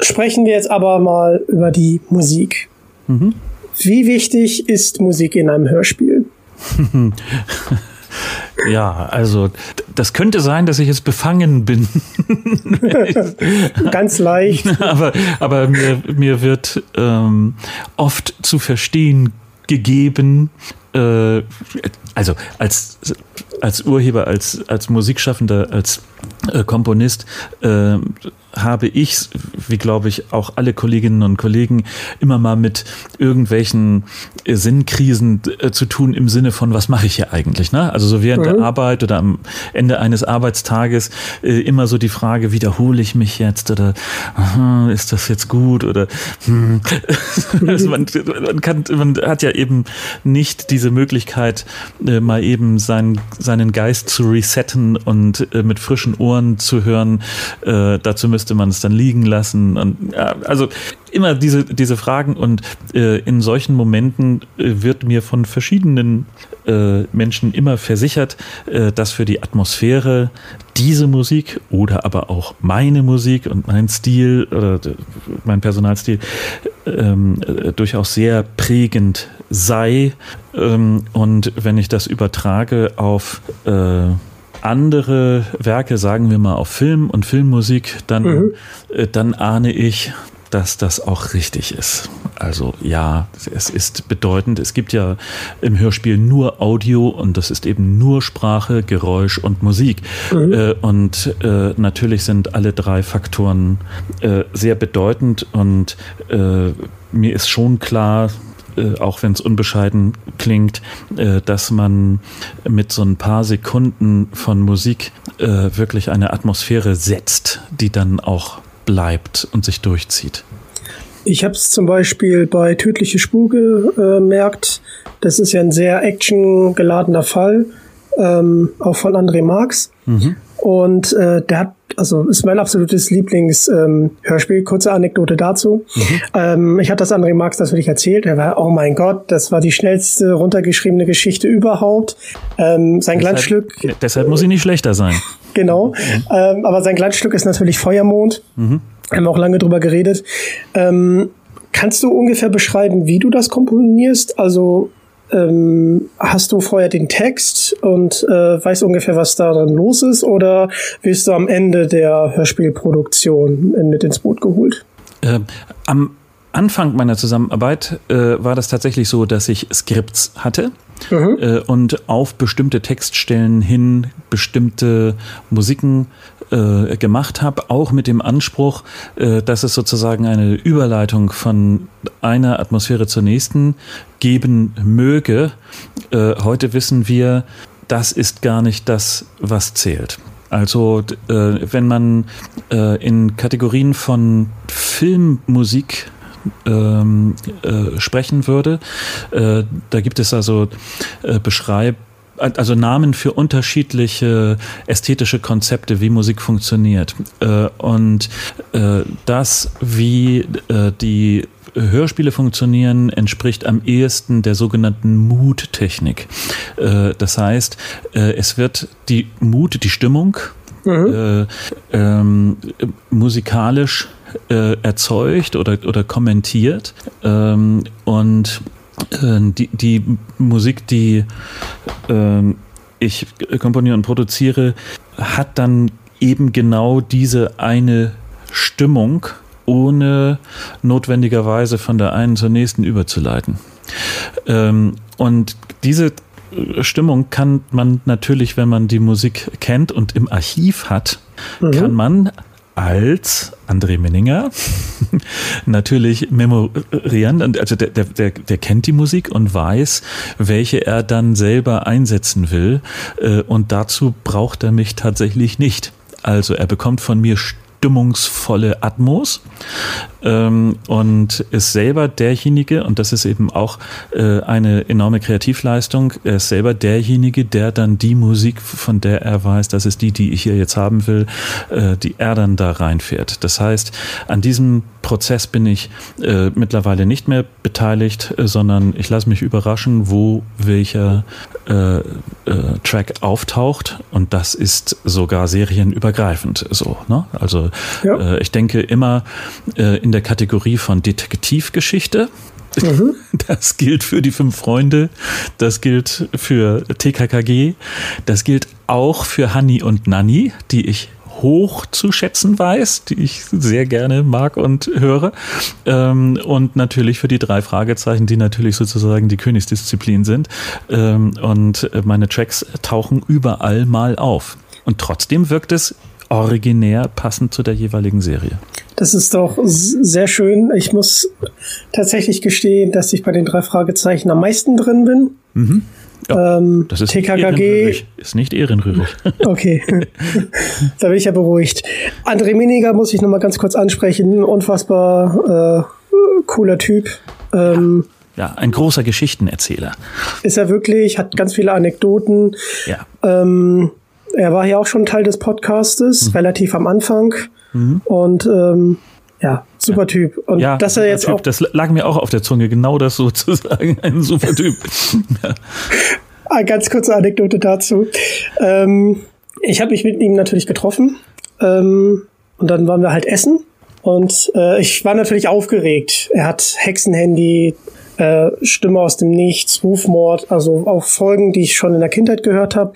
S2: Sprechen wir jetzt aber mal über die Musik. Mhm. Wie wichtig ist Musik in einem Hörspiel?
S1: Ja, also das könnte sein, dass ich jetzt befangen bin.
S2: Ganz leicht.
S1: aber aber mir, mir wird ähm, oft zu verstehen gegeben, äh, also als, als Urheber, als, als Musikschaffender, als äh, Komponist, äh, habe ich, wie glaube ich auch alle Kolleginnen und Kollegen, immer mal mit irgendwelchen äh, Sinnkrisen äh, zu tun im Sinne von, was mache ich hier eigentlich? Ne? Also so während mhm. der Arbeit oder am Ende eines Arbeitstages äh, immer so die Frage, wiederhole ich mich jetzt oder aha, ist das jetzt gut oder hm. also man, man, kann, man hat ja eben nicht diese Möglichkeit, äh, mal eben sein, seinen Geist zu resetten und äh, mit frischen Ohren zu hören. Äh, dazu müsste man es dann liegen lassen. Und, ja, also immer diese, diese Fragen und äh, in solchen Momenten äh, wird mir von verschiedenen äh, Menschen immer versichert, äh, dass für die Atmosphäre diese Musik oder aber auch meine Musik und mein Stil oder mein Personalstil ähm, äh, durchaus sehr prägend sei. Ähm, und wenn ich das übertrage auf äh, andere Werke, sagen wir mal auf Film und Filmmusik, dann, mhm. äh, dann ahne ich, dass das auch richtig ist. Also ja, es ist bedeutend. Es gibt ja im Hörspiel nur Audio und das ist eben nur Sprache, Geräusch und Musik. Mhm. Äh, und äh, natürlich sind alle drei Faktoren äh, sehr bedeutend und äh, mir ist schon klar, äh, auch wenn es unbescheiden klingt, äh, dass man mit so ein paar Sekunden von Musik wirklich eine Atmosphäre setzt, die dann auch bleibt und sich durchzieht.
S2: Ich habe es zum Beispiel bei Tödliche Spur gemerkt. Das ist ja ein sehr actiongeladener Fall, ähm, auch von André Marx. Mhm. Und äh, der hat, also ist mein absolutes Lieblings-Hörspiel. Ähm, Kurze Anekdote dazu. Mhm. Ähm, ich hatte das André Marx natürlich erzählt. Er war, oh mein Gott, das war die schnellste runtergeschriebene Geschichte überhaupt. Ähm, sein deshalb, Glanzstück.
S1: Deshalb muss sie nicht schlechter sein.
S2: Genau. Mhm. Ähm, aber sein Glanzstück ist natürlich Feuermond. Mhm. Haben auch lange drüber geredet. Ähm, kannst du ungefähr beschreiben, wie du das komponierst? Also ähm, hast du vorher den Text und äh, weißt ungefähr, was da drin los ist, oder wirst du am Ende der Hörspielproduktion mit ins Boot geholt?
S1: Äh, am Anfang meiner Zusammenarbeit äh, war das tatsächlich so, dass ich Skripts hatte mhm. äh, und auf bestimmte Textstellen hin bestimmte Musiken äh, gemacht habe, auch mit dem Anspruch, äh, dass es sozusagen eine Überleitung von einer Atmosphäre zur nächsten geben möge. Äh, heute wissen wir, das ist gar nicht das, was zählt. Also äh, wenn man äh, in Kategorien von Filmmusik ähm, äh, sprechen würde. Äh, da gibt es also äh, Beschreib also Namen für unterschiedliche ästhetische Konzepte, wie Musik funktioniert. Äh, und äh, das, wie äh, die Hörspiele funktionieren, entspricht am ehesten der sogenannten Mood-Technik. Das heißt, es wird die Mut, die Stimmung, mhm. ähm, musikalisch erzeugt oder, oder kommentiert. Ähm, und äh, die, die Musik, die äh, ich komponiere und produziere, hat dann eben genau diese eine Stimmung, ohne notwendigerweise von der einen zur nächsten überzuleiten. Ähm, und diese Stimmung kann man natürlich, wenn man die Musik kennt und im Archiv hat, mhm. kann man als André Menninger natürlich memorieren. Also der, der, der kennt die Musik und weiß, welche er dann selber einsetzen will. Äh, und dazu braucht er mich tatsächlich nicht. Also er bekommt von mir stimmungsvolle Atmos ähm, und ist selber derjenige, und das ist eben auch äh, eine enorme Kreativleistung, er ist selber derjenige, der dann die Musik, von der er weiß, das ist die, die ich hier jetzt haben will, äh, die er dann da reinfährt. Das heißt, an diesem Prozess bin ich äh, mittlerweile nicht mehr beteiligt, äh, sondern ich lasse mich überraschen, wo welcher äh, äh, Track auftaucht und das ist sogar serienübergreifend so. Ne? Also ja. äh, ich denke immer äh, in der Kategorie von Detektivgeschichte. Mhm. Das gilt für die fünf Freunde, das gilt für TKKG, das gilt auch für Hanni und Nanni, die ich hoch zu schätzen weiß, die ich sehr gerne mag und höre. Ähm, und natürlich für die drei Fragezeichen, die natürlich sozusagen die Königsdisziplin sind. Ähm, und meine Tracks tauchen überall mal auf. Und trotzdem wirkt es originär passend zu der jeweiligen Serie.
S2: Das ist doch sehr schön. Ich muss tatsächlich gestehen, dass ich bei den drei Fragezeichen am meisten drin bin. Mhm.
S1: Ja, ähm, das ist TKKG nicht ist nicht ehrenrührig.
S2: Okay, da bin ich ja beruhigt. André Miniger muss ich noch mal ganz kurz ansprechen. Unfassbar äh, cooler Typ.
S1: Ähm, ja, ein großer Geschichtenerzähler.
S2: Ist er wirklich, hat ganz viele Anekdoten. Ja. Ähm, er war ja auch schon Teil des Podcastes, mhm. relativ am Anfang. Mhm. Und ähm, ja, super. Typ. Und
S1: ja,
S2: dass er jetzt
S1: typ,
S2: auch.
S1: Das lag mir auch auf der Zunge, genau das sozusagen, ein super Typ. ja.
S2: Eine ganz kurze Anekdote dazu. Ähm, ich habe mich mit ihm natürlich getroffen ähm, und dann waren wir halt essen Und äh, ich war natürlich aufgeregt. Er hat Hexenhandy, äh, Stimme aus dem Nichts, Rufmord, also auch Folgen, die ich schon in der Kindheit gehört habe,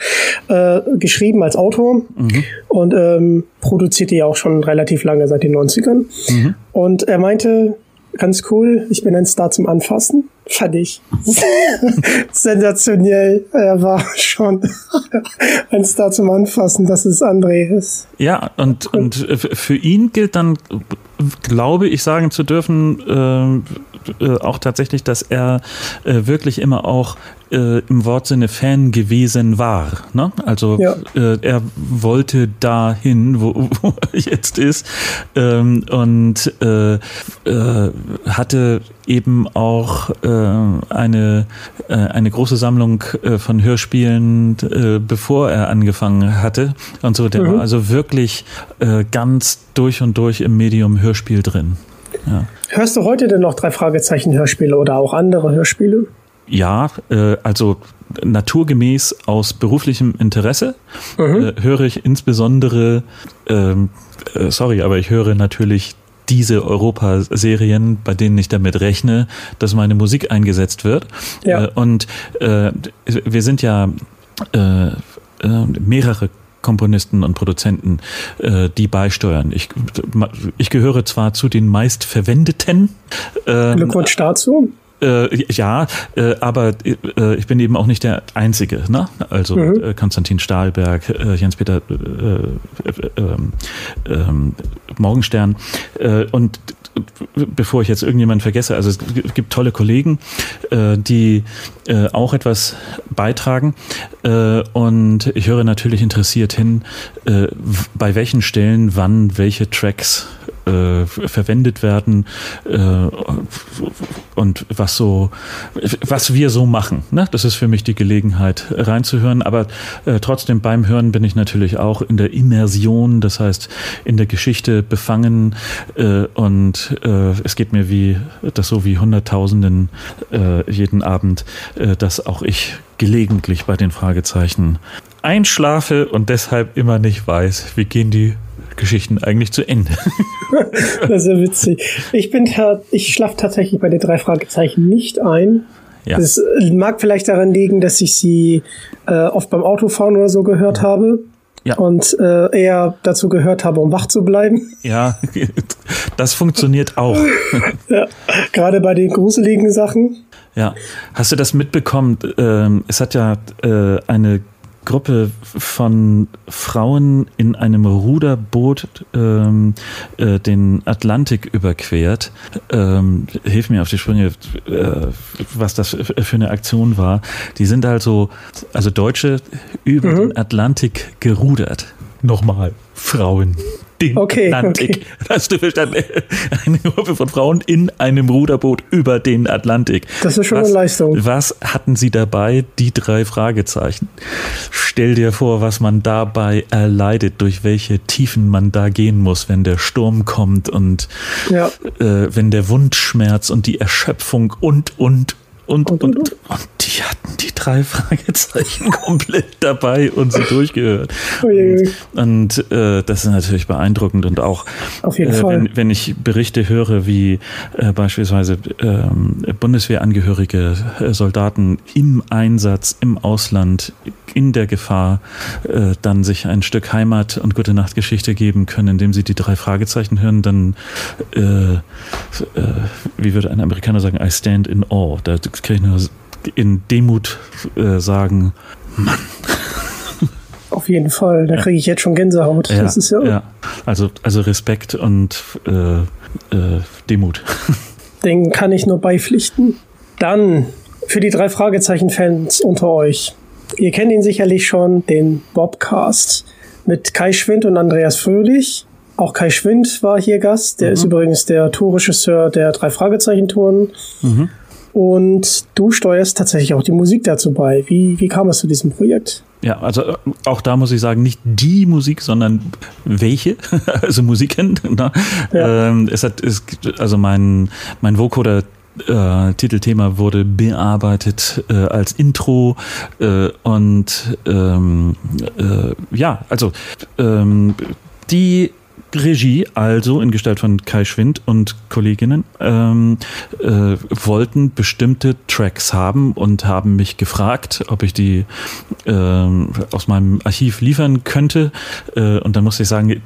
S2: äh, geschrieben als Autor mhm. und ähm, produziert die auch schon relativ lange, seit den 90ern. Mhm. Und er meinte, ganz cool, ich bin ein Star zum Anfassen. Fand ich sensationell. Er war schon ein Star zum Anfassen, dass es André ist.
S1: Ja, und, und für ihn gilt dann, glaube ich, sagen zu dürfen, äh, äh, auch tatsächlich, dass er äh, wirklich immer auch äh, im Wortsinne Fan gewesen war. Ne? Also ja. äh, er wollte dahin, wo, wo er jetzt ist ähm, und äh, äh, hatte eben auch äh, eine, äh, eine große Sammlung von Hörspielen, bevor er angefangen hatte. Und so, der mhm. war also wirklich ganz durch und durch im Medium Hörspiel drin.
S2: Ja. Hörst du heute denn noch drei Fragezeichen Hörspiele oder auch andere Hörspiele?
S1: Ja, äh, also naturgemäß aus beruflichem Interesse mhm. äh, höre ich insbesondere, ähm, äh, sorry, aber ich höre natürlich diese Europaserien, bei denen ich damit rechne, dass meine Musik eingesetzt wird. Ja. Äh, und äh, wir sind ja äh, äh, mehrere Komponisten und Produzenten, äh, die beisteuern. Ich, ich gehöre zwar zu den meistverwendeten.
S2: Ähm, Glückwunsch dazu.
S1: Äh, ja, äh, aber äh, ich bin eben auch nicht der Einzige. Ne? Also mhm. Äh, Konstantin Stahlberg, äh, Jens-Peter äh, ähm, ähm, Morgenstern und bevor ich jetzt irgendjemanden vergesse, also es gibt tolle Kollegen, die auch etwas beitragen und ich höre natürlich interessiert hin, bei welchen Stellen wann welche Tracks äh, verwendet werden äh, und was so, was wir so machen. Ne? Das ist für mich die Gelegenheit reinzuhören, aber äh, trotzdem beim Hören bin ich natürlich auch in der Immersion, das heißt in der Geschichte befangen äh, und äh, es geht mir wie das so wie Hunderttausenden äh, jeden Abend, dass auch ich gelegentlich bei den Fragezeichen einschlafe und deshalb immer nicht weiß, wie gehen die Geschichten eigentlich zu Ende.
S2: das ist ja witzig. Ich bin ich schlafe tatsächlich bei den drei Fragezeichen nicht ein. Ja. Das mag vielleicht daran liegen, dass ich sie äh, oft beim Autofahren oder so gehört ja. habe. Ja. Und äh, eher dazu gehört habe, um wach zu bleiben.
S1: Ja, das funktioniert auch.
S2: ja, gerade bei den gruseligen Sachen.
S1: Ja, hast du das mitbekommen? Ähm, es hat ja äh, eine Gruppe von Frauen in einem Ruderboot ähm, äh, den Atlantik überquert. Ähm, hilf mir auf die Sprünge, äh, was das für eine Aktion war. Die sind also, also Deutsche über mhm. den Atlantik gerudert. Nochmal, Frauen den okay, Atlantik. Okay. Hast du verstanden? Eine Gruppe von Frauen in einem Ruderboot über den Atlantik.
S2: Das ist schon was, eine Leistung.
S1: Was hatten sie dabei? Die drei Fragezeichen. Stell dir vor, was man dabei erleidet, durch welche Tiefen man da gehen muss, wenn der Sturm kommt und ja. äh, wenn der Wundschmerz und die Erschöpfung und, und, und, und, und, und, und die hatten die drei Fragezeichen komplett dabei und sie durchgehört. Und, und äh, das ist natürlich beeindruckend und auch,
S2: Auf jeden äh, Fall.
S1: Wenn, wenn ich Berichte höre, wie äh, beispielsweise ähm, Bundeswehrangehörige äh, Soldaten im Einsatz im Ausland in der Gefahr äh, dann sich ein Stück Heimat und gute Nachtgeschichte geben können, indem sie die drei Fragezeichen hören, dann äh, wie würde ein Amerikaner sagen, I stand in awe. Da kann ich nur in Demut äh, sagen, Mann.
S2: Auf jeden Fall, da kriege ich jetzt schon Gänsehaut.
S1: Ja, das ist ja, ja. Also, also Respekt und äh, äh, Demut.
S2: Den kann ich nur beipflichten. Dann für die drei Fragezeichen-Fans unter euch. Ihr kennt ihn sicherlich schon, den Bobcast mit Kai Schwind und Andreas Fröhlich. Auch Kai Schwind war hier Gast. Der mhm. ist übrigens der Torregisseur der drei Fragezeichen-Touren. Mhm. Und du steuerst tatsächlich auch die Musik dazu bei. Wie, wie kam es zu diesem Projekt?
S1: Ja, also äh, auch da muss ich sagen, nicht die Musik, sondern welche, also Musiken. Ne? Ja. Ähm, es hat, es, also mein, mein Vocoder äh, Titelthema wurde bearbeitet äh, als Intro äh, und ähm, äh, ja, also ähm, die Regie, also in Gestalt von Kai Schwind und Kolleginnen, ähm, äh, wollten bestimmte Tracks haben und haben mich gefragt, ob ich die äh, aus meinem Archiv liefern könnte. Äh, und dann musste ich sagen,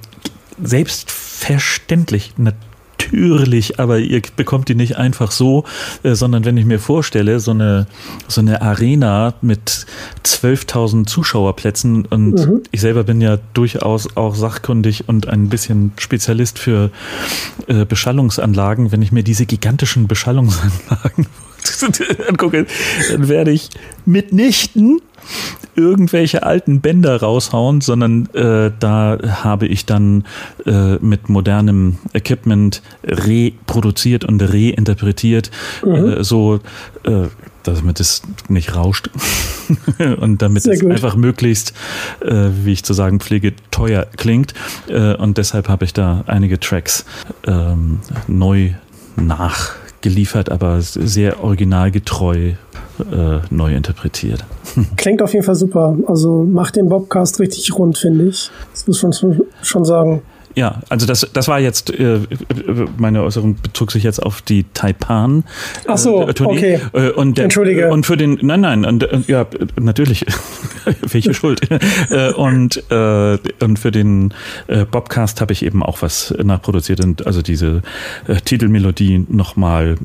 S1: selbstverständlich, natürlich natürlich, aber ihr bekommt die nicht einfach so, äh, sondern wenn ich mir vorstelle, so eine, so eine Arena mit 12.000 Zuschauerplätzen und mhm. ich selber bin ja durchaus auch sachkundig und ein bisschen Spezialist für äh, Beschallungsanlagen, wenn ich mir diese gigantischen Beschallungsanlagen angucke, dann werde ich mitnichten irgendwelche alten Bänder raushauen, sondern äh, da habe ich dann äh, mit modernem Equipment reproduziert und reinterpretiert, mhm. äh, so äh, damit es nicht rauscht und damit Sehr es gut. einfach möglichst, äh, wie ich zu sagen pflege, teuer klingt. Äh, und deshalb habe ich da einige Tracks ähm, neu nachgeliefert, aber sehr originalgetreu äh, neu interpretiert.
S2: Klingt auf jeden Fall super. Also macht den Bobcast richtig rund, finde ich. Das muss man schon sagen.
S1: Ja, also das, das war jetzt, äh, meine Äußerung bezog sich jetzt auf die Taipan.
S2: Äh, Ach so, okay.
S1: Äh, und der, Entschuldige. Und für den, nein, nein, und, und ja, natürlich, welche Schuld. Äh, und, äh, und für den äh, Bobcast habe ich eben auch was nachproduziert und also diese äh, Titelmelodie nochmal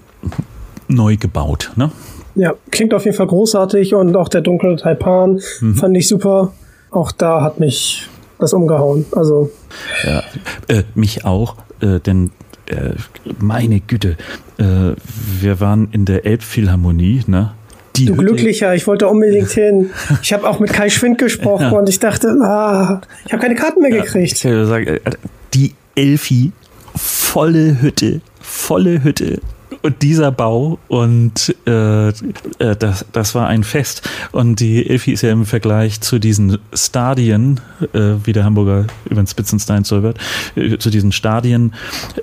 S1: neu gebaut, ne?
S2: Ja, klingt auf jeden Fall großartig und auch der dunkle Taipan mhm. fand ich super. Auch da hat mich das umgehauen. Also.
S1: Ja, äh, mich auch, äh, denn äh, meine Güte, äh, wir waren in der Elbphilharmonie, ne?
S2: Die du Hütte. Glücklicher, ich wollte unbedingt hin. Ich habe auch mit Kai Schwind gesprochen ja. und ich dachte, ah, ich habe keine Karten mehr ja, gekriegt.
S1: Ich sagen, äh, die Elfi, volle Hütte, volle Hütte und dieser Bau und äh, äh, das, das war ein Fest. Und die Elfi ist ja im Vergleich zu diesen Stadien, äh, wie der Hamburger über den Spitzenstein so wird, äh, zu diesen Stadien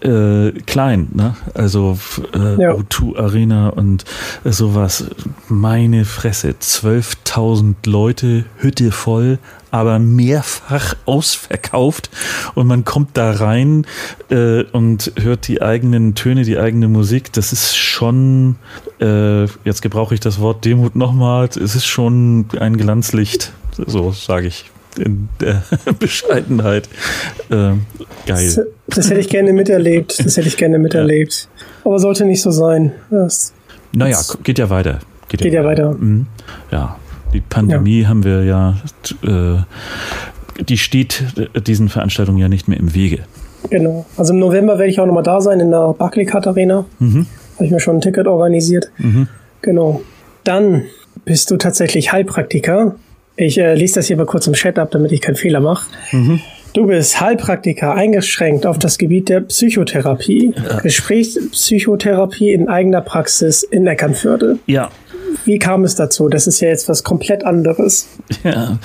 S1: äh, klein. Ne? Also äh, ja. O2 Arena und sowas. Meine Fresse, 12.000 Leute, Hütte voll, aber mehrfach ausverkauft und man kommt da rein äh, und hört die eigenen Töne, die eigene Musik. Das ist schon, äh, jetzt gebrauche ich das Wort Demut nochmal, es ist schon ein Glanzlicht, so sage ich in der Bescheidenheit. Äh, geil.
S2: Das, das, hätte ich gerne miterlebt. Das hätte ich gerne miterlebt. Ja. Aber sollte nicht so sein. Das,
S1: naja, geht ja weiter.
S2: Geht, geht ja, ja weiter. Mhm.
S1: Ja, die Pandemie ja. haben wir ja, äh, die steht diesen Veranstaltungen ja nicht mehr im Wege.
S2: Genau. Also im November werde ich auch nochmal da sein in der Barclaycard Arena. Mhm. Habe ich mir schon ein Ticket organisiert. Mhm. Genau. Dann bist du tatsächlich Heilpraktiker. Ich äh, lese das hier mal kurz im Chat ab, damit ich keinen Fehler mache. Mhm. Du bist Heilpraktiker, eingeschränkt auf das Gebiet der Psychotherapie. Ja. Gesprächspsychotherapie in eigener Praxis in Eckernförde.
S1: Ja,
S2: wie kam es dazu? Das ist ja jetzt was komplett anderes.
S1: Ja,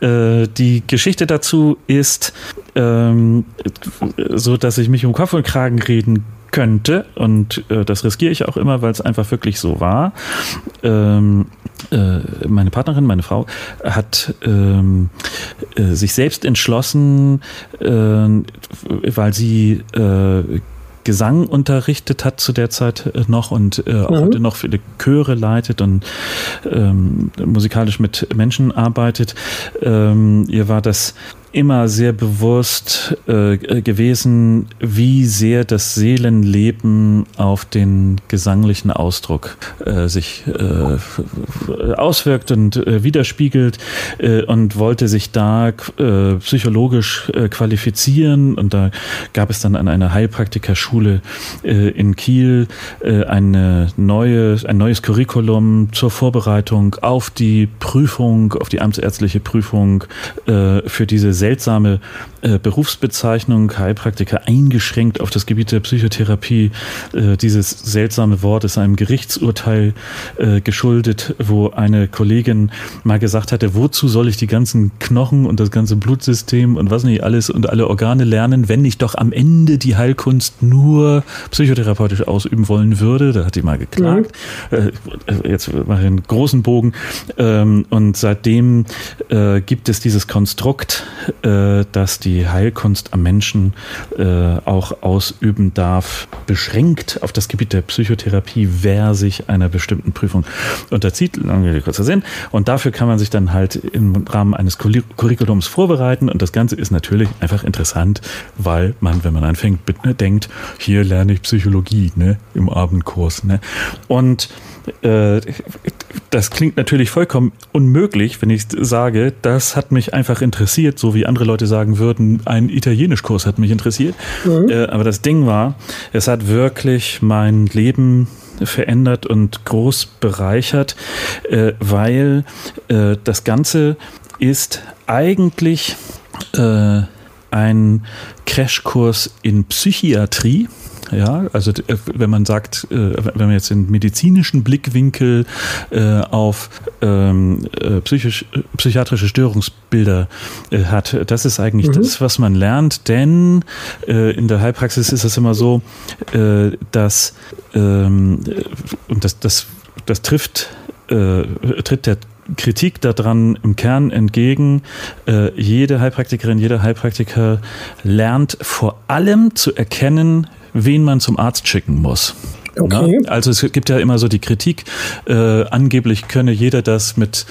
S1: äh, die Geschichte dazu ist ähm, so, dass ich mich um Kopf und Kragen reden könnte und äh, das riskiere ich auch immer, weil es einfach wirklich so war. Ähm, äh, meine Partnerin, meine Frau, hat ähm, äh, sich selbst entschlossen, äh, weil sie äh, Gesang unterrichtet hat zu der Zeit äh, noch und äh, auch mhm. heute noch viele Chöre leitet und ähm, musikalisch mit Menschen arbeitet. Ähm, ihr war das immer sehr bewusst äh, gewesen, wie sehr das Seelenleben auf den gesanglichen Ausdruck äh, sich äh, auswirkt und äh, widerspiegelt äh, und wollte sich da äh, psychologisch qualifizieren. Und da gab es dann an einer Heilpraktikerschule in Kiel eine neue, ein neues Curriculum zur Vorbereitung auf die Prüfung, auf die amtsärztliche Prüfung für diese seltsame äh, Berufsbezeichnung, Heilpraktiker, eingeschränkt auf das Gebiet der Psychotherapie. Äh, dieses seltsame Wort ist einem Gerichtsurteil äh, geschuldet, wo eine Kollegin mal gesagt hatte, wozu soll ich die ganzen Knochen und das ganze Blutsystem und was nicht alles und alle Organe lernen, wenn ich doch am Ende die Heilkunst nur psychotherapeutisch ausüben wollen würde. Da hat die mal geklagt. Mhm. Äh, jetzt mache ich einen großen Bogen. Ähm, und seitdem äh, gibt es dieses Konstrukt äh, dass die Heilkunst am Menschen äh, auch ausüben darf, beschränkt auf das Gebiet der Psychotherapie, wer sich einer bestimmten Prüfung unterzieht. Lange kurzer Sinn. Und dafür kann man sich dann halt im Rahmen eines Curriculums vorbereiten. Und das Ganze ist natürlich einfach interessant, weil man, wenn man anfängt, denkt, hier lerne ich Psychologie ne, im Abendkurs. Ne? Und äh, das klingt natürlich vollkommen unmöglich, wenn ich sage, das hat mich einfach interessiert, so wie andere Leute sagen würden, ein Italienischkurs hat mich interessiert. Mhm. Äh, aber das Ding war, es hat wirklich mein Leben verändert und groß bereichert, äh, weil äh, das Ganze ist eigentlich ein Crashkurs in Psychiatrie ja, also äh, wenn man sagt, äh, wenn man jetzt den medizinischen Blickwinkel äh, auf ähm, psychisch, psychiatrische Störungsbilder hat, das ist eigentlich mhm. das, was man lernt, denn in der Heilpraxis ist es immer so, dass ähm, und das, das, das trifft, tritt der Kritik daran im Kern entgegen. Äh, jede Heilpraktikerin, jeder Heilpraktiker lernt vor allem zu erkennen, wen man zum Arzt schicken muss. Okay. Na? Also es gibt ja immer so die Kritik, äh, angeblich könne jeder das mit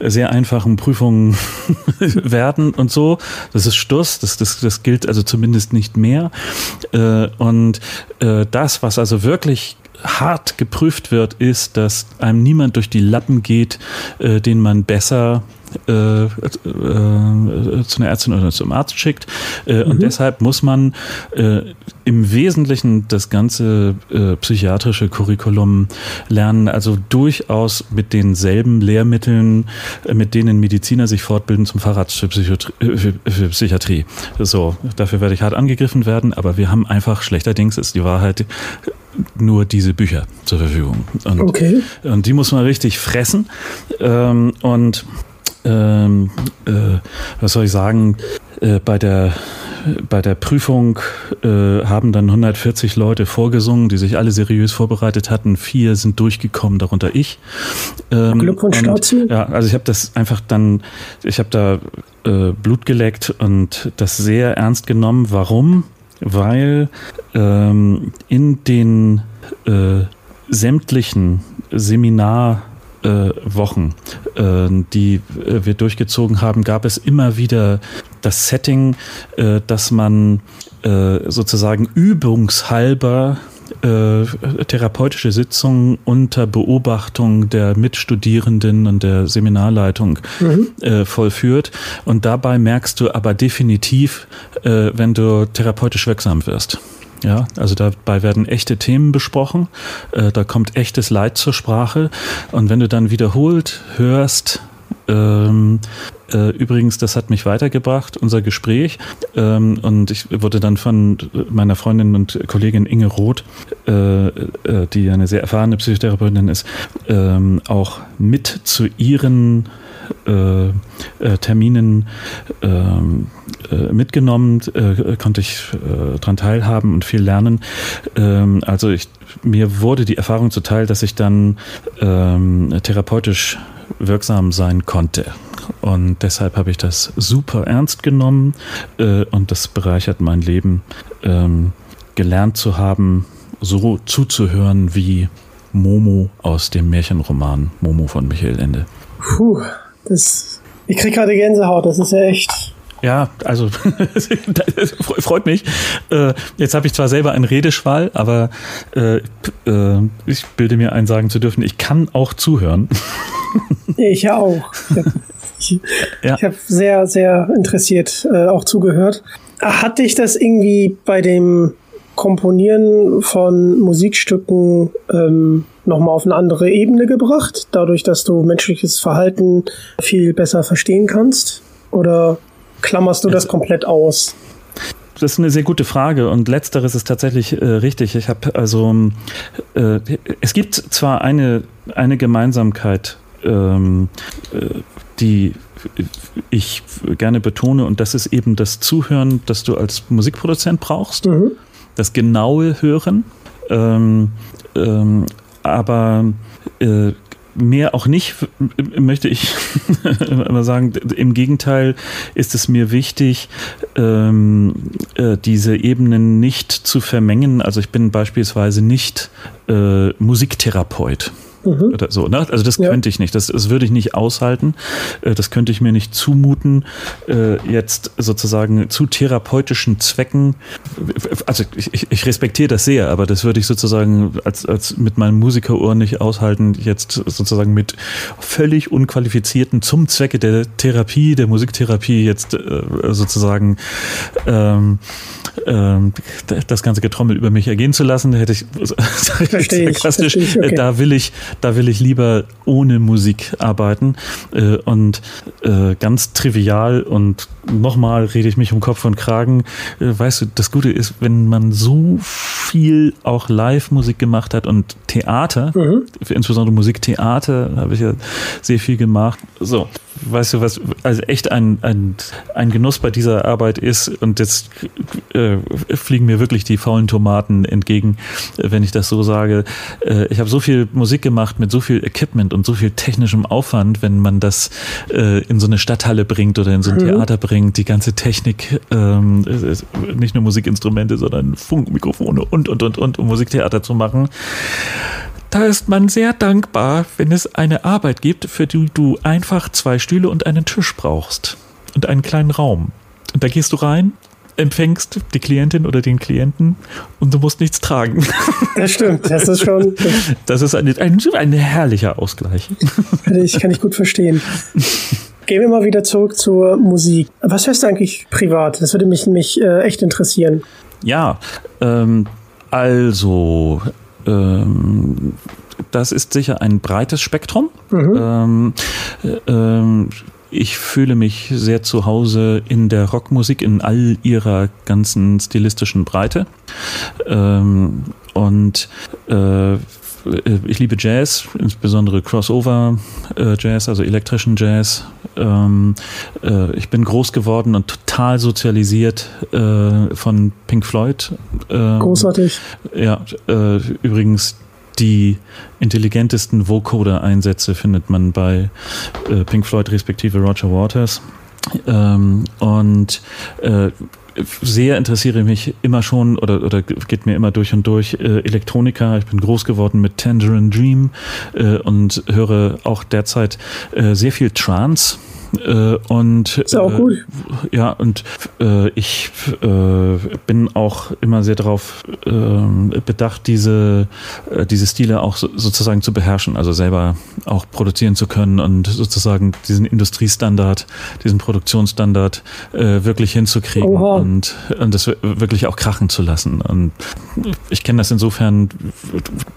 S1: sehr einfachen Prüfungen werden und so. Das ist Stuss, das, das, das gilt also zumindest nicht mehr. Äh, und äh, das, was also wirklich hart geprüft wird, ist, dass einem niemand durch die Lappen geht, äh, den man besser äh, äh, zu einer Ärztin oder zum Arzt schickt. Äh, mhm. Und deshalb muss man äh, im Wesentlichen das ganze äh, psychiatrische Curriculum lernen, also durchaus mit denselben Lehrmitteln, mit denen Mediziner sich fortbilden zum Facharzt für, Psychiatrie, für, für Psychiatrie. So, dafür werde ich hart angegriffen werden, aber wir haben einfach schlechterdings ist die Wahrheit nur diese Bücher zur Verfügung. Und, okay. und die muss man richtig fressen. Ähm, und ähm, äh, was soll ich sagen, äh, bei der bei der Prüfung äh, haben dann 140 Leute vorgesungen, die sich alle seriös vorbereitet hatten. Vier sind durchgekommen, darunter ich.
S2: Ähm, Glückwunsch dazu.
S1: Ja, also ich habe das einfach dann, ich habe da äh, Blut geleckt und das sehr ernst genommen. Warum? Weil ähm, in den äh, sämtlichen Seminar Wochen, äh, die äh, wir durchgezogen haben, gab es immer wieder das Setting, äh, dass man äh, sozusagen übungshalber äh, therapeutische Sitzungen unter Beobachtung der Mitstudierenden und der Seminarleitung mhm. äh, vollführt. Und dabei merkst du aber definitiv, äh, wenn du therapeutisch wirksam wirst. Ja, also dabei werden echte Themen besprochen, äh, da kommt echtes Leid zur Sprache und wenn du dann wiederholt hörst, ähm, äh, übrigens, das hat mich weitergebracht, unser Gespräch. Ähm, und ich wurde dann von meiner Freundin und Kollegin Inge Roth, äh, äh, die eine sehr erfahrene Psychotherapeutin ist, ähm, auch mit zu ihren äh, äh, Terminen ähm, äh, mitgenommen, äh, konnte ich äh, daran teilhaben und viel lernen. Ähm, also ich, mir wurde die Erfahrung zuteil, dass ich dann ähm, therapeutisch wirksam sein konnte. Und deshalb habe ich das super ernst genommen äh, und das bereichert mein Leben, ähm, gelernt zu haben, so zuzuhören wie Momo aus dem Märchenroman Momo von Michael Ende.
S2: Puh, das, ich kriege gerade Gänsehaut, das ist ja echt.
S1: Ja, also freut mich. Äh, jetzt habe ich zwar selber einen Redeschwall, aber äh, äh, ich bilde mir ein, sagen zu dürfen, ich kann auch zuhören.
S2: Ich auch. Ich, ja. ich habe sehr, sehr interessiert äh, auch zugehört. Hat dich das irgendwie bei dem Komponieren von Musikstücken ähm, nochmal auf eine andere Ebene gebracht, dadurch, dass du menschliches Verhalten viel besser verstehen kannst? Oder klammerst du das komplett aus?
S1: Das ist eine sehr gute Frage und letzteres ist tatsächlich äh, richtig. Ich habe also äh, es gibt zwar eine eine Gemeinsamkeit, ähm, äh, die ich gerne betone und das ist eben das Zuhören, das du als Musikproduzent brauchst, mhm. das genaue Hören. Ähm, ähm, aber äh, mehr auch nicht, möchte ich immer sagen. Im Gegenteil ist es mir wichtig, ähm, äh, diese Ebenen nicht zu vermengen. Also ich bin beispielsweise nicht äh, Musiktherapeut mhm. oder so. Ne? Also das ja. könnte ich nicht, das, das würde ich nicht aushalten, äh, das könnte ich mir nicht zumuten, äh, jetzt sozusagen zu therapeutischen Zwecken, also ich, ich respektiere das sehr, aber das würde ich sozusagen als, als mit meinem Musikerohr nicht aushalten, jetzt sozusagen mit völlig unqualifizierten zum Zwecke der Therapie, der Musiktherapie jetzt äh, sozusagen ähm, ähm, das ganze Getrommel über mich ergehen zu lassen, hätte ich,
S2: ich, ich
S1: okay. da will ich, da will ich lieber ohne Musik arbeiten äh, und äh, ganz trivial und nochmal rede ich mich um Kopf und Kragen. Äh, weißt du, das Gute ist, wenn man so viel auch Live-Musik gemacht hat und Theater, mhm. insbesondere Musiktheater, habe ich ja sehr viel gemacht. So, weißt du, was also echt ein, ein, ein Genuss bei dieser Arbeit ist und jetzt äh, fliegen mir wirklich die faulen Tomaten entgegen, wenn ich das so sage. Äh, ich habe so viel Musik gemacht mit so viel Equipment und so viel technischem Aufwand, wenn man das äh, in so eine Stadthalle bringt oder in so ein mhm. Theater bringt, die ganze Technik, ähm, nicht nur Musikinstrumente, sondern Funkmikrofone und, und, und, und, um Musiktheater zu machen. Da ist man sehr dankbar, wenn es eine Arbeit gibt, für die du einfach zwei Stühle und einen Tisch brauchst und einen kleinen Raum. Und da gehst du rein, empfängst die Klientin oder den Klienten und du musst nichts tragen.
S2: Das stimmt, das ist schon.
S1: Das ist ein, ein, ein herrlicher Ausgleich.
S2: Kann ich, kann ich gut verstehen. Gehen wir mal wieder zurück zur Musik. Was hörst du eigentlich privat? Das würde mich nämlich äh, echt interessieren.
S1: Ja, ähm, also ähm, das ist sicher ein breites Spektrum. Mhm. Ähm, äh, ähm, ich fühle mich sehr zu Hause in der Rockmusik in all ihrer ganzen stilistischen Breite. Ähm, und äh, ich liebe Jazz, insbesondere Crossover äh, Jazz, also elektrischen Jazz. Ähm, äh, ich bin groß geworden und total sozialisiert äh, von Pink Floyd.
S2: Ähm, Großartig.
S1: Ja, äh, übrigens die intelligentesten Vocoder-Einsätze findet man bei äh, Pink Floyd respektive Roger Waters. Ähm, und äh, sehr interessiere mich immer schon oder, oder geht mir immer durch und durch äh, Elektronika. Ich bin groß geworden mit Tangerine Dream äh, und höre auch derzeit äh, sehr viel Trance. Äh, und
S2: ist auch gut.
S1: Äh, ja, und äh, ich äh, bin auch immer sehr darauf äh, bedacht, diese, äh, diese Stile auch so, sozusagen zu beherrschen, also selber auch produzieren zu können und sozusagen diesen Industriestandard, diesen Produktionsstandard äh, wirklich hinzukriegen Oha. und, und das wirklich auch krachen zu lassen. Und ich kenne das insofern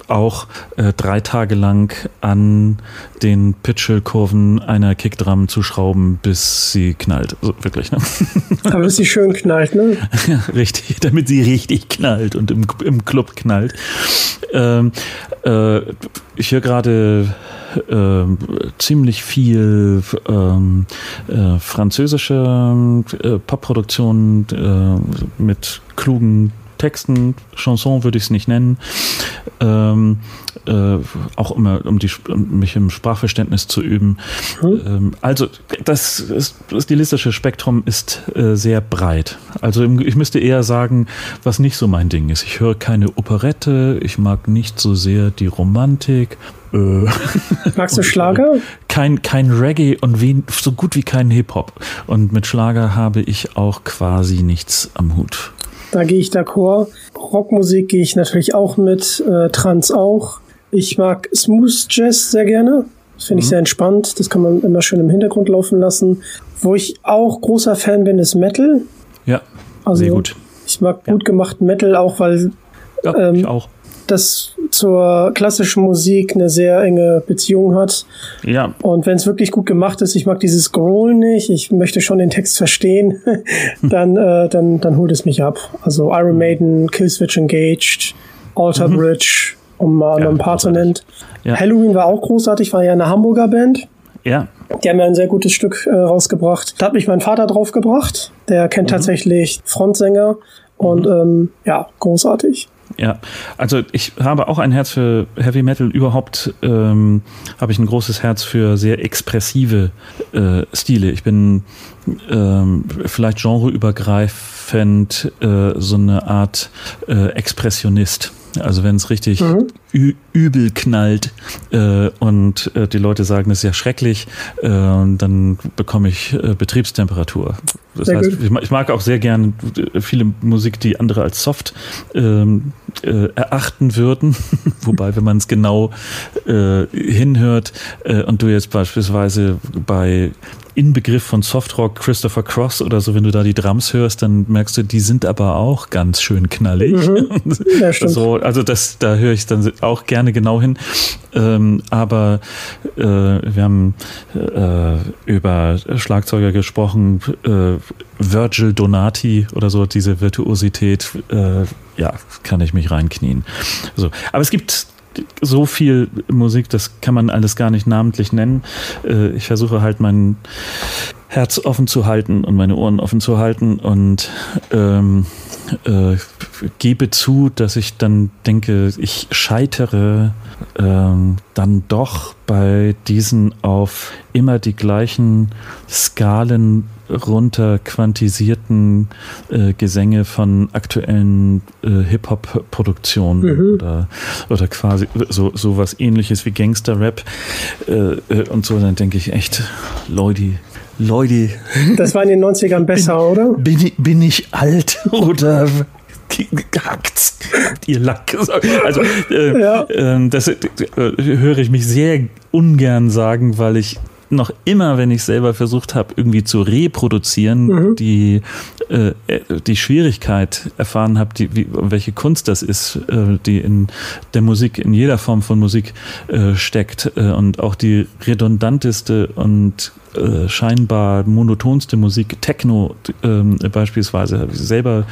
S1: auch äh, drei Tage lang an den Pitchell-Kurven einer Kickdrum zu schrauben schrauben, bis sie knallt. Also wirklich, ne?
S2: Aber bis sie schön knallt, ne?
S1: Ja, richtig, damit sie richtig knallt und im, im Club knallt. Ähm, äh, ich höre gerade äh, ziemlich viel ähm, äh, französische äh, Popproduktionen äh, mit klugen Texten, Chanson würde ich es nicht nennen. Ähm, äh, auch immer, um, die, um mich im Sprachverständnis zu üben. Mhm. Ähm, also das, ist, das stilistische Spektrum ist äh, sehr breit. Also ich müsste eher sagen, was nicht so mein Ding ist. Ich höre keine Operette, ich mag nicht so sehr die Romantik.
S2: Äh, Magst du Schlager?
S1: Kein, kein Reggae und wen, so gut wie kein Hip-Hop. Und mit Schlager habe ich auch quasi nichts am Hut.
S2: Da gehe ich d'accord. Rockmusik gehe ich natürlich auch mit, äh, Trans auch. Ich mag Smooth Jazz sehr gerne. Das finde ich mhm. sehr entspannt. Das kann man immer schön im Hintergrund laufen lassen. Wo ich auch großer Fan bin, ist Metal.
S1: Ja, also, sehr gut.
S2: Ich mag ja. gut gemachten Metal auch, weil
S1: ja, ähm, ich auch
S2: das zur klassischen Musik eine sehr enge Beziehung hat.
S1: Ja.
S2: Und wenn es wirklich gut gemacht ist, ich mag dieses Growl nicht, ich möchte schon den Text verstehen, dann, äh, dann, dann holt es mich ab. Also Iron Maiden, Killswitch Engaged, Alter mhm. Bridge, um mal ja, ein paar zu nennen. Ja. Halloween war auch großartig, war ja eine Hamburger Band.
S1: Ja.
S2: Die haben ja ein sehr gutes Stück äh, rausgebracht. Da hat mich mein Vater draufgebracht. Der kennt mhm. tatsächlich Frontsänger. Und mhm. ähm, ja, großartig.
S1: Ja, also ich habe auch ein Herz für Heavy Metal. Überhaupt ähm, habe ich ein großes Herz für sehr expressive äh, Stile. Ich bin ähm, vielleicht genreübergreifend äh, so eine Art äh, Expressionist. Also wenn es richtig mhm. Übel knallt äh, und äh, die Leute sagen, es ist ja schrecklich, äh, dann bekomme ich äh, Betriebstemperatur. Das sehr heißt, ich, ich, mag auch sehr gern äh, viele Musik, die andere als soft ähm, äh, erachten würden. Wobei, wenn man es genau hinhört und du jetzt beispielsweise bei Inbegriff von Softrock Christopher Cross oder so, wenn du da die Drums hörst, dann merkst du, die sind aber auch ganz schön knallig. Mhm. Ja, so, also das, da höre ich dann auch gerne genau hin. Ähm, aber äh, wir haben äh, über Schlagzeuger gesprochen, äh, Virgil Donati oder so, diese Virtuosität, äh, ja, kann ich mich reinknien. So. Aber es gibt so viel Musik, das kann man alles gar nicht namentlich nennen. Äh, ich versuche halt mein Herz offen zu halten und meine Ohren offen zu halten und ähm, äh, gebe zu, dass ich dann denke, ich scheitere ähm, dann doch bei diesen auf immer die gleichen Skalen runter quantisierten äh, Gesänge von aktuellen äh, Hip-Hop-Produktionen mhm. oder, oder quasi so, so was ähnliches wie Gangster-Rap äh, äh und so, dann denke ich echt, Leute, Leute.
S2: Das war in den 90ern besser,
S1: bin,
S2: oder?
S1: Bin ich, bin ich alt oder gehackt, ihr Lack. Also äh, ja. äh, das äh, höre ich mich sehr ungern sagen, weil ich noch immer, wenn ich selber versucht habe, irgendwie zu reproduzieren, mhm. die, äh, die Schwierigkeit erfahren habe, die, wie, welche Kunst das ist, äh, die in der Musik, in jeder Form von Musik äh, steckt äh, und auch die redundanteste und äh, scheinbar monotonste Musik, Techno ähm, beispielsweise, habe ich selber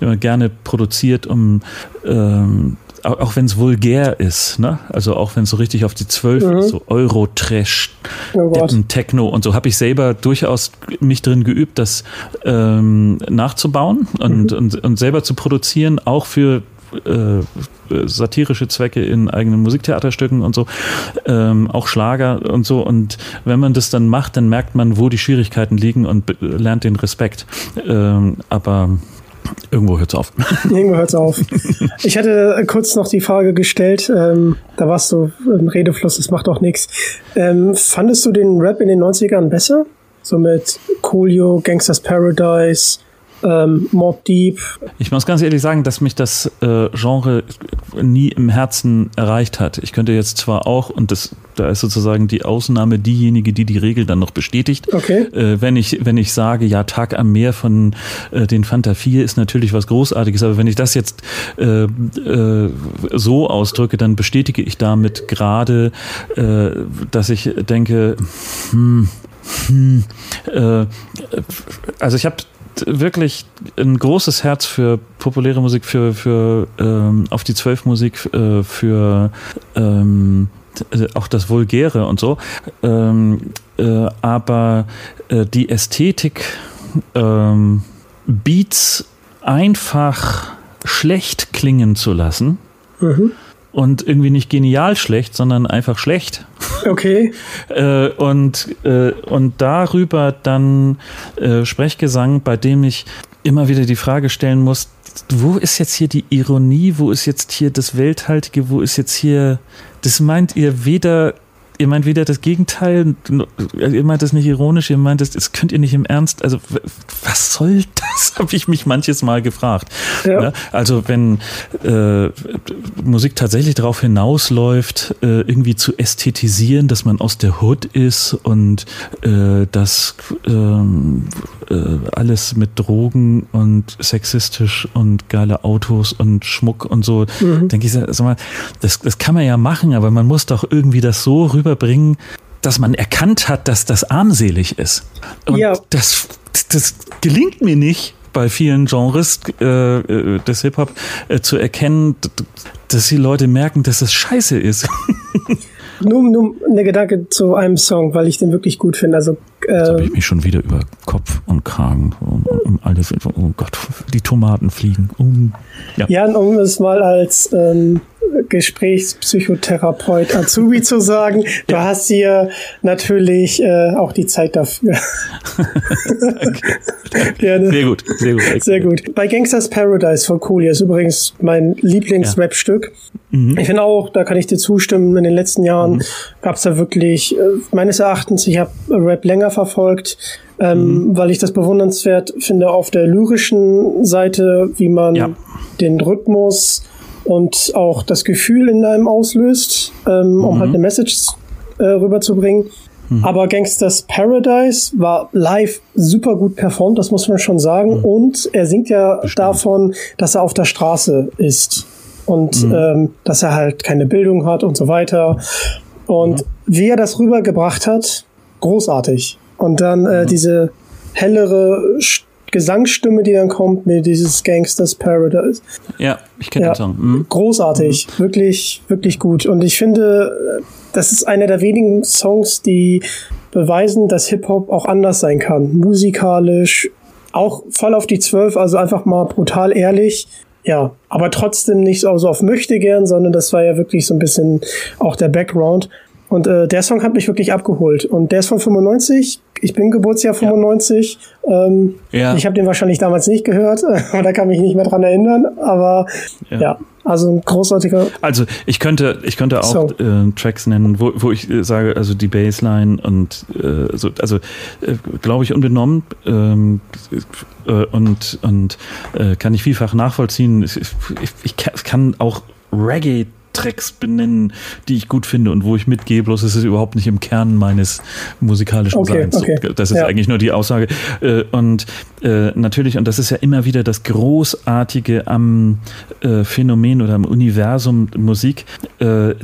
S1: immer gerne produziert, um ähm, auch, auch wenn es vulgär ist, ne? Also auch wenn es so richtig auf die Zwölf mhm. so Euro-Trash, oh Techno und so, habe ich selber durchaus mich drin geübt, das ähm, nachzubauen und, mhm. und, und selber zu produzieren, auch für äh, satirische Zwecke in eigenen Musiktheaterstücken und so, ähm, auch Schlager und so. Und wenn man das dann macht, dann merkt man, wo die Schwierigkeiten liegen und lernt den Respekt. Ähm, aber Irgendwo hört es auf.
S2: Irgendwo hört es auf. Ich hatte kurz noch die Frage gestellt, ähm, da warst du im Redefluss, das macht auch nichts. Ähm, fandest du den Rap in den 90ern besser? So mit Coolio, Gangsters Paradise, ähm, Mob Deep.
S1: Ich muss ganz ehrlich sagen, dass mich das äh, Genre nie im Herzen erreicht hat. Ich könnte jetzt zwar auch, und das, da ist sozusagen die Ausnahme diejenige, die die Regel dann noch bestätigt.
S2: Okay.
S1: Äh, wenn ich, wenn ich sage, ja, Tag am Meer von äh, den Fanta 4 ist natürlich was Großartiges, aber wenn ich das jetzt äh, äh, so ausdrücke, dann bestätige ich damit gerade, äh, dass ich denke, hm, hm, äh, also ich habe wirklich ein großes Herz für populäre Musik, für, für ähm, auf die Zwölf Musik, äh, für ähm, auch das Vulgäre und so. Ähm, äh, aber äh, die Ästhetik, ähm, Beats einfach schlecht klingen zu lassen. Mhm und irgendwie nicht genial schlecht, sondern einfach schlecht.
S2: Okay.
S1: äh, und, äh, und darüber dann äh, Sprechgesang, bei dem ich immer wieder die Frage stellen muss, wo ist jetzt hier die Ironie, wo ist jetzt hier das Welthaltige, wo ist jetzt hier, das meint ihr weder ihr meint wieder das Gegenteil, ihr meint das nicht ironisch, ihr meint das, das könnt ihr nicht im Ernst, also was soll das, habe ich mich manches Mal gefragt. Ja. Ja, also wenn äh, Musik tatsächlich darauf hinausläuft, äh, irgendwie zu ästhetisieren, dass man aus der Hood ist und äh, dass ähm, äh, alles mit Drogen und sexistisch und geile Autos und Schmuck und so, mhm. denke ich, sag mal, das, das kann man ja machen, aber man muss doch irgendwie das so rüber rüberbringen, dass man erkannt hat, dass das armselig ist. Und ja. das, das gelingt mir nicht bei vielen Genres äh, äh des Hip-Hop äh, zu erkennen, dass die Leute merken, dass es scheiße ist.
S2: nur, nur eine Gedanke zu einem Song, weil ich den wirklich gut finde. Also
S1: Jetzt habe
S2: äh,
S1: ich mich schon wieder über Kopf und Kragen und, und alles. Oh Gott, die Tomaten fliegen. Oh. Ja.
S2: Jan, um es mal als ähm, Gesprächspsychotherapeut Azubi zu sagen, du hast hier natürlich äh, auch die Zeit dafür. Gerne.
S1: Sehr gut, sehr gut.
S2: Sehr gut. Bei Gangsters Paradise von Coolio ist übrigens mein Lieblings-Rap-Stück.
S1: Mhm.
S2: Ich finde auch, da kann ich dir zustimmen, in den letzten Jahren gab es da wirklich, äh, meines Erachtens, ich habe Rap länger verfolgt, ähm,
S1: Mhm.
S2: weil ich das bewundernswert finde auf der lyrischen Seite, wie man
S1: Ja.
S2: den Rhythmus und auch das Gefühl in einem auslöst, ähm, um halt
S1: Mhm.
S2: eine Message äh, rüberzubringen. Aber Gangsters Paradise war live super gut performt, das muss man schon sagen.
S1: Mhm.
S2: Und er singt ja davon, dass er auf der Straße ist und
S1: Mhm.
S2: ähm, dass er halt keine Bildung hat und so weiter. Und
S1: Mhm.
S2: wie er das rübergebracht hat, großartig. Und dann
S1: Mhm.
S2: äh, diese hellere Gesangsstimme, die dann kommt mit dieses Gangsters Paradise.
S1: Ja, ich kenne
S2: Ja.
S1: den Song. Mhm.
S2: Großartig, wirklich, wirklich gut. Und ich finde, das ist einer der wenigen Songs, die beweisen, dass Hip-Hop auch anders sein kann. Musikalisch, auch voll auf die Zwölf, also einfach mal brutal ehrlich. Ja, aber trotzdem nicht so so auf möchte gern, sondern das war ja wirklich so ein bisschen auch der Background. Und äh, der Song hat mich wirklich abgeholt. Und der ist von 95. Ich bin Geburtsjahr 95. Ähm,
S1: Ja.
S2: Ich habe den wahrscheinlich damals nicht gehört, da kann mich nicht mehr dran erinnern. Aber
S1: Ja.
S2: ja, also ein großartiger.
S1: Also ich könnte, ich könnte auch
S2: So.
S1: äh, Tracks nennen, wo, wo ich äh, sage, also die Bassline und äh, so, also äh, glaube ich unbenommen ähm, äh, und und äh, kann ich vielfach nachvollziehen. Ich, ich, ich kann auch Reggae Tracks benennen, die ich gut finde und wo ich mitgehe, bloß es ist überhaupt nicht im Kern meines musikalischen
S2: Okay,
S1: Seins.
S2: Okay.
S1: Das ist
S2: Ja.
S1: eigentlich nur die Aussage. Äh, Und äh, natürlich, und das ist ja immer wieder das Großartige am äh, Phänomen oder am Universum Musik,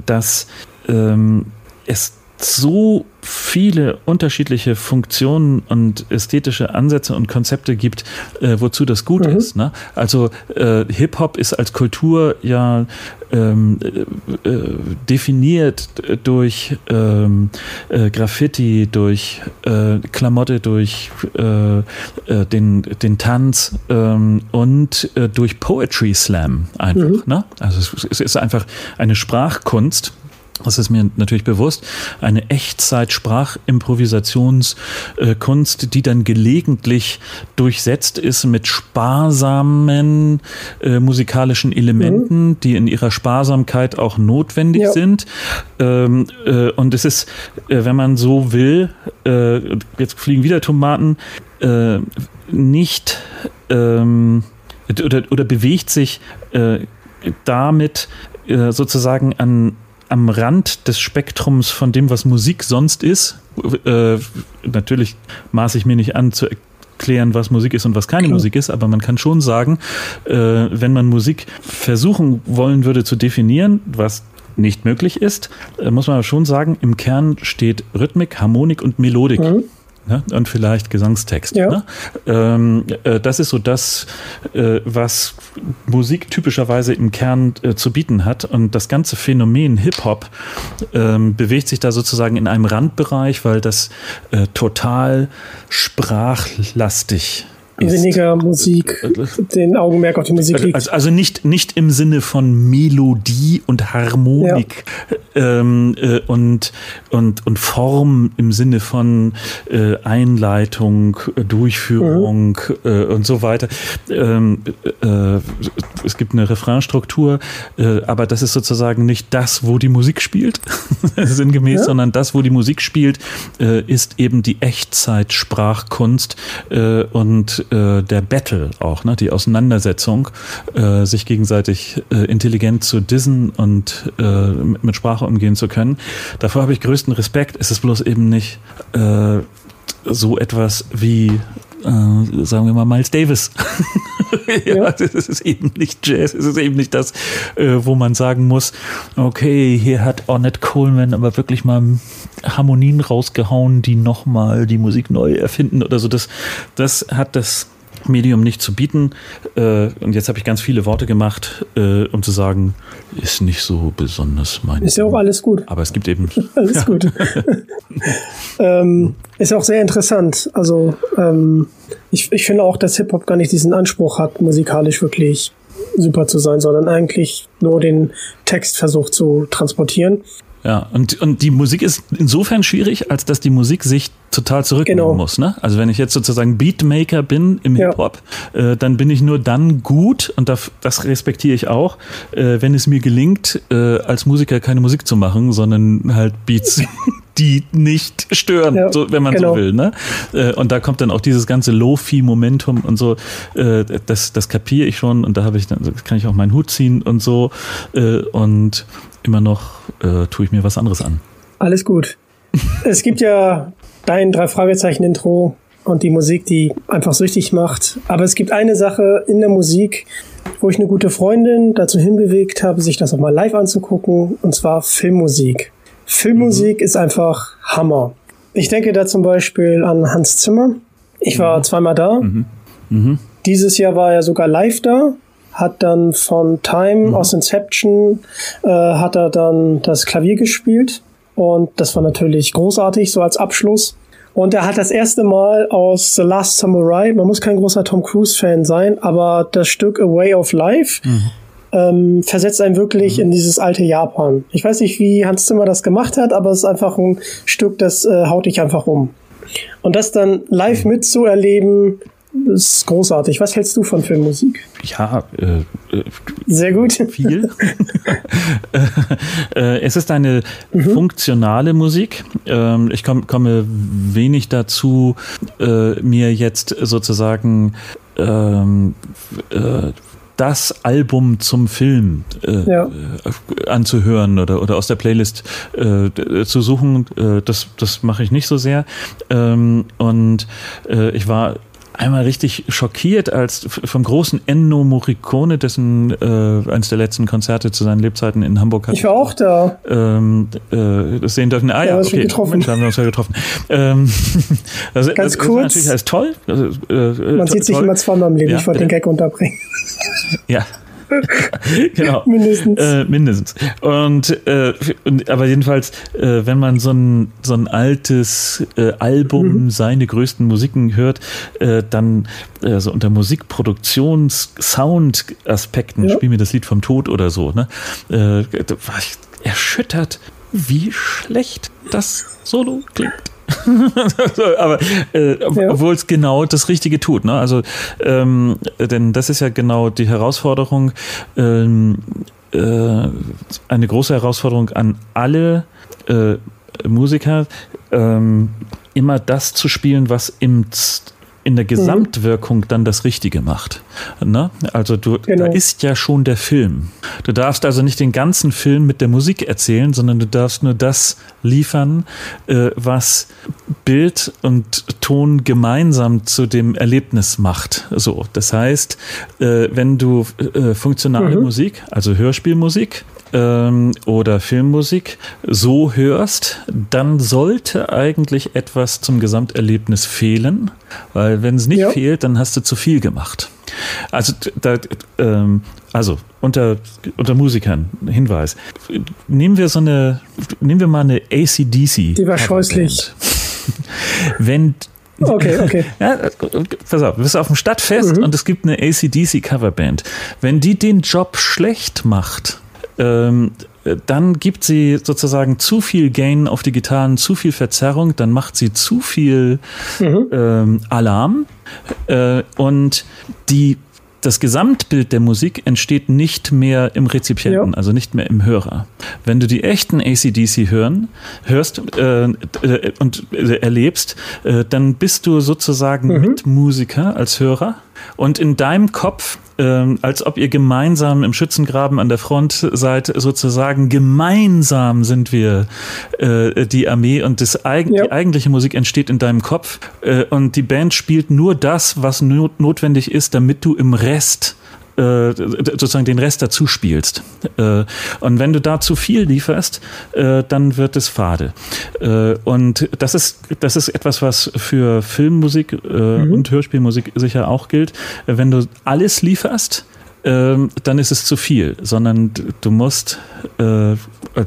S1: dass ähm, es so viele unterschiedliche Funktionen und ästhetische Ansätze und Konzepte gibt, äh, wozu das gut ist. Ne? Also äh, Hip-Hop ist als Kultur ja ähm, äh, äh, definiert durch ähm, äh, Graffiti, durch äh, Klamotte, durch äh, äh, den, den Tanz ähm, und durch Poetry Slam einfach. Ne? Also es, es ist einfach eine Sprachkunst. Das ist mir natürlich bewusst. Eine Echtzeit-Sprachimprovisationskunst, die dann gelegentlich durchsetzt ist mit sparsamen äh, musikalischen Elementen, die in ihrer Sparsamkeit auch notwendig
S2: Ja.
S1: sind. Ähm, äh, und es ist, äh, wenn man so will, äh, jetzt fliegen wieder Tomaten, äh, nicht ähm, oder, oder bewegt sich äh, damit sozusagen an am Rand des Spektrums von dem, was Musik sonst ist. Äh, natürlich maße ich mir nicht an zu erklären, was Musik ist und was keine Musik ist, aber man kann schon sagen, äh, wenn man Musik versuchen wollen würde zu definieren, was nicht möglich ist, äh, muss man schon sagen, im Kern steht Rhythmik, Harmonik und Melodik. Ne? Und vielleicht Gesangstext.
S2: Ja.
S1: Ne? Ähm, äh, das ist so das, äh, was Musik typischerweise im Kern äh, zu bieten hat. Und das ganze Phänomen Hip-Hop ähm, bewegt sich da sozusagen in einem Randbereich, weil das äh, total sprachlastig ist.
S2: Weniger Musik, den Augenmerk auf die Musik liegt.
S1: Also, also nicht, nicht im Sinne von Melodie und Harmonik ähm, äh, und, und, und Form im Sinne von äh, Einleitung, Durchführung äh, und so weiter. Ähm, äh, es gibt eine Refrainstruktur, äh, aber das ist sozusagen nicht das, wo die Musik spielt, sinngemäß,
S2: Ja.
S1: sondern das, wo die Musik spielt, äh, ist eben die Echtzeit-Sprachkunst und der Battle auch, ne? die Auseinandersetzung, sich gegenseitig intelligent zu dissen und mit, mit Sprache umgehen zu können. Davor habe ich größten Respekt. Es ist bloß eben nicht äh, so etwas wie, äh, sagen wir mal, Miles Davis. ja,
S2: Ja.
S1: es ist eben nicht Jazz, es ist eben nicht das, äh, wo man sagen muss, okay, hier hat Ornette Coleman aber wirklich mal Harmonien rausgehauen, die nochmal die Musik neu erfinden oder so. Das, das hat das Medium nicht zu bieten. Äh, und jetzt habe ich ganz viele Worte gemacht, äh, um zu sagen, ist nicht so besonders mein.
S2: Ist ja auch alles gut.
S1: Aber es gibt eben.
S2: alles ja. gut. ähm, ist auch sehr interessant. Also ähm, ich, ich finde auch, dass Hip-Hop gar nicht diesen Anspruch hat, musikalisch wirklich super zu sein, sondern eigentlich nur den Text versucht zu transportieren.
S1: Ja, und, und die Musik ist insofern schwierig, als dass die Musik sich total zurücknehmen genau. muss. Ne? Also wenn ich jetzt sozusagen Beatmaker bin im ja. Hip-Hop, äh, dann bin ich nur dann gut, und das, das respektiere ich auch, äh, wenn es mir gelingt, äh, als Musiker keine Musik zu machen, sondern halt Beats, die nicht stören, ja, so, wenn man genau. so will. Ne? Äh, und da kommt dann auch dieses ganze Lo-Fi-Momentum und so, äh, das, das kapiere ich schon und da habe ich dann, kann ich auch meinen Hut ziehen und so. Äh, und immer noch äh, tue ich mir was anderes an.
S2: Alles gut. es gibt ja dein drei Fragezeichen Intro und die Musik, die einfach süchtig macht. Aber es gibt eine Sache in der Musik, wo ich eine gute Freundin dazu hinbewegt habe, sich das auch mal live anzugucken, und zwar Filmmusik. Filmmusik mhm. ist einfach Hammer. Ich denke da zum Beispiel an Hans Zimmer. Ich war mhm. zweimal da. Mhm. mhm. Dieses Jahr war er sogar live da hat dann von Time mhm. aus Inception äh, hat er dann das Klavier gespielt und das war natürlich großartig so als Abschluss. Und er hat das erste Mal aus The Last Samurai, man muss kein großer Tom Cruise Fan sein, aber das Stück A Way of Life mhm. ähm, versetzt einen wirklich mhm. in dieses alte Japan. Ich weiß nicht, wie Hans Zimmer das gemacht hat, aber es ist einfach ein Stück, das äh, haut dich einfach um. Und das dann live mhm. Mitzuerleben, ist großartig. Was hältst du von Filmmusik?
S1: Ja, äh,
S2: äh sehr gut.
S1: Viel. äh, es ist eine mhm. funktionale Musik. Ähm, ich komm, komme wenig dazu, äh, mir jetzt sozusagen ähm, äh, das Album zum Film äh, ja. äh, anzuhören oder, oder aus der Playlist äh, zu suchen. Äh, das das mache ich nicht so sehr. Ähm, und äh, ich war einmal richtig schockiert, als vom großen Ennio Morricone, dessen äh, eines der letzten Konzerte zu seinen Lebzeiten in Hamburg hat.
S2: Ich war auch da.
S1: Ähm, äh, das sehen dürfen. Ah ja, ja okay.
S2: Getroffen. Mensch,
S1: haben wir uns ja getroffen. Ähm,
S2: das, Ganz
S1: das,
S2: kurz.
S1: Das natürlich alles toll. Also,
S2: äh, Man sieht sich immer zweimal im Leben. Ja, ich wollte den Gag unterbringen.
S1: Ja, genau.
S2: mindestens.
S1: Äh, mindestens. Und, äh, und, aber jedenfalls, äh, wenn man so ein, so ein altes äh, Album, mhm. seine größten Musiken hört, äh, dann äh, so unter Musikproduktions-, Sound-Aspekten, ja. spiel mir das Lied vom Tod oder so, ne? da war ich erschüttert, wie schlecht das Solo klingt. aber äh, ja. obwohl es genau das Richtige tut. Ne? Also, ähm, denn das ist ja genau die Herausforderung, ähm, äh, eine große Herausforderung an alle äh, Musiker, ähm, immer das zu spielen, was im in der Gesamtwirkung dann das Richtige macht. Ne? Also du, genau. da ist ja schon der Film. Du darfst also nicht den ganzen Film mit der Musik erzählen, sondern du darfst nur das liefern, äh, was Bild und Ton gemeinsam zu dem Erlebnis macht. So, das heißt, äh, wenn du äh, funktionale mhm. Musik, also Hörspielmusik, ähm, oder Filmmusik so hörst, dann sollte eigentlich etwas zum Gesamterlebnis fehlen, weil wenn es nicht ja. fehlt, dann hast du zu viel gemacht. Also, da, ähm, also unter, unter Musikern, Hinweis. Nehmen wir so eine, nehmen wir mal eine ACDC.
S2: Die war scheußlich.
S1: Wenn
S2: Okay, okay.
S1: ja, pass auf, du bist auf dem Stadtfest mhm. und es gibt eine ACDC Coverband. Wenn die den Job schlecht macht, ähm, dann gibt sie sozusagen zu viel Gain auf die Gitarren, zu viel Verzerrung, dann macht sie zu viel mhm. ähm, Alarm äh, und die das Gesamtbild der Musik entsteht nicht mehr im Rezipienten, ja. also nicht mehr im Hörer. Wenn du die echten ACDC hören, hörst äh, äh, und äh, erlebst, äh, dann bist du sozusagen mhm. Mitmusiker als Hörer und in deinem Kopf ähm, als ob ihr gemeinsam im Schützengraben an der Front seid, sozusagen gemeinsam sind wir äh, die Armee und das eig ja. die eigentliche Musik entsteht in deinem Kopf äh, und die Band spielt nur das, was not notwendig ist, damit du im Rest äh, sozusagen den Rest dazu spielst. Äh, und wenn du da zu viel lieferst, äh, dann wird es fade. und das ist, das ist etwas, was für Filmmusik mhm. und Hörspielmusik sicher auch gilt. Wenn du alles lieferst, ähm, dann ist es zu viel, sondern du musst, äh,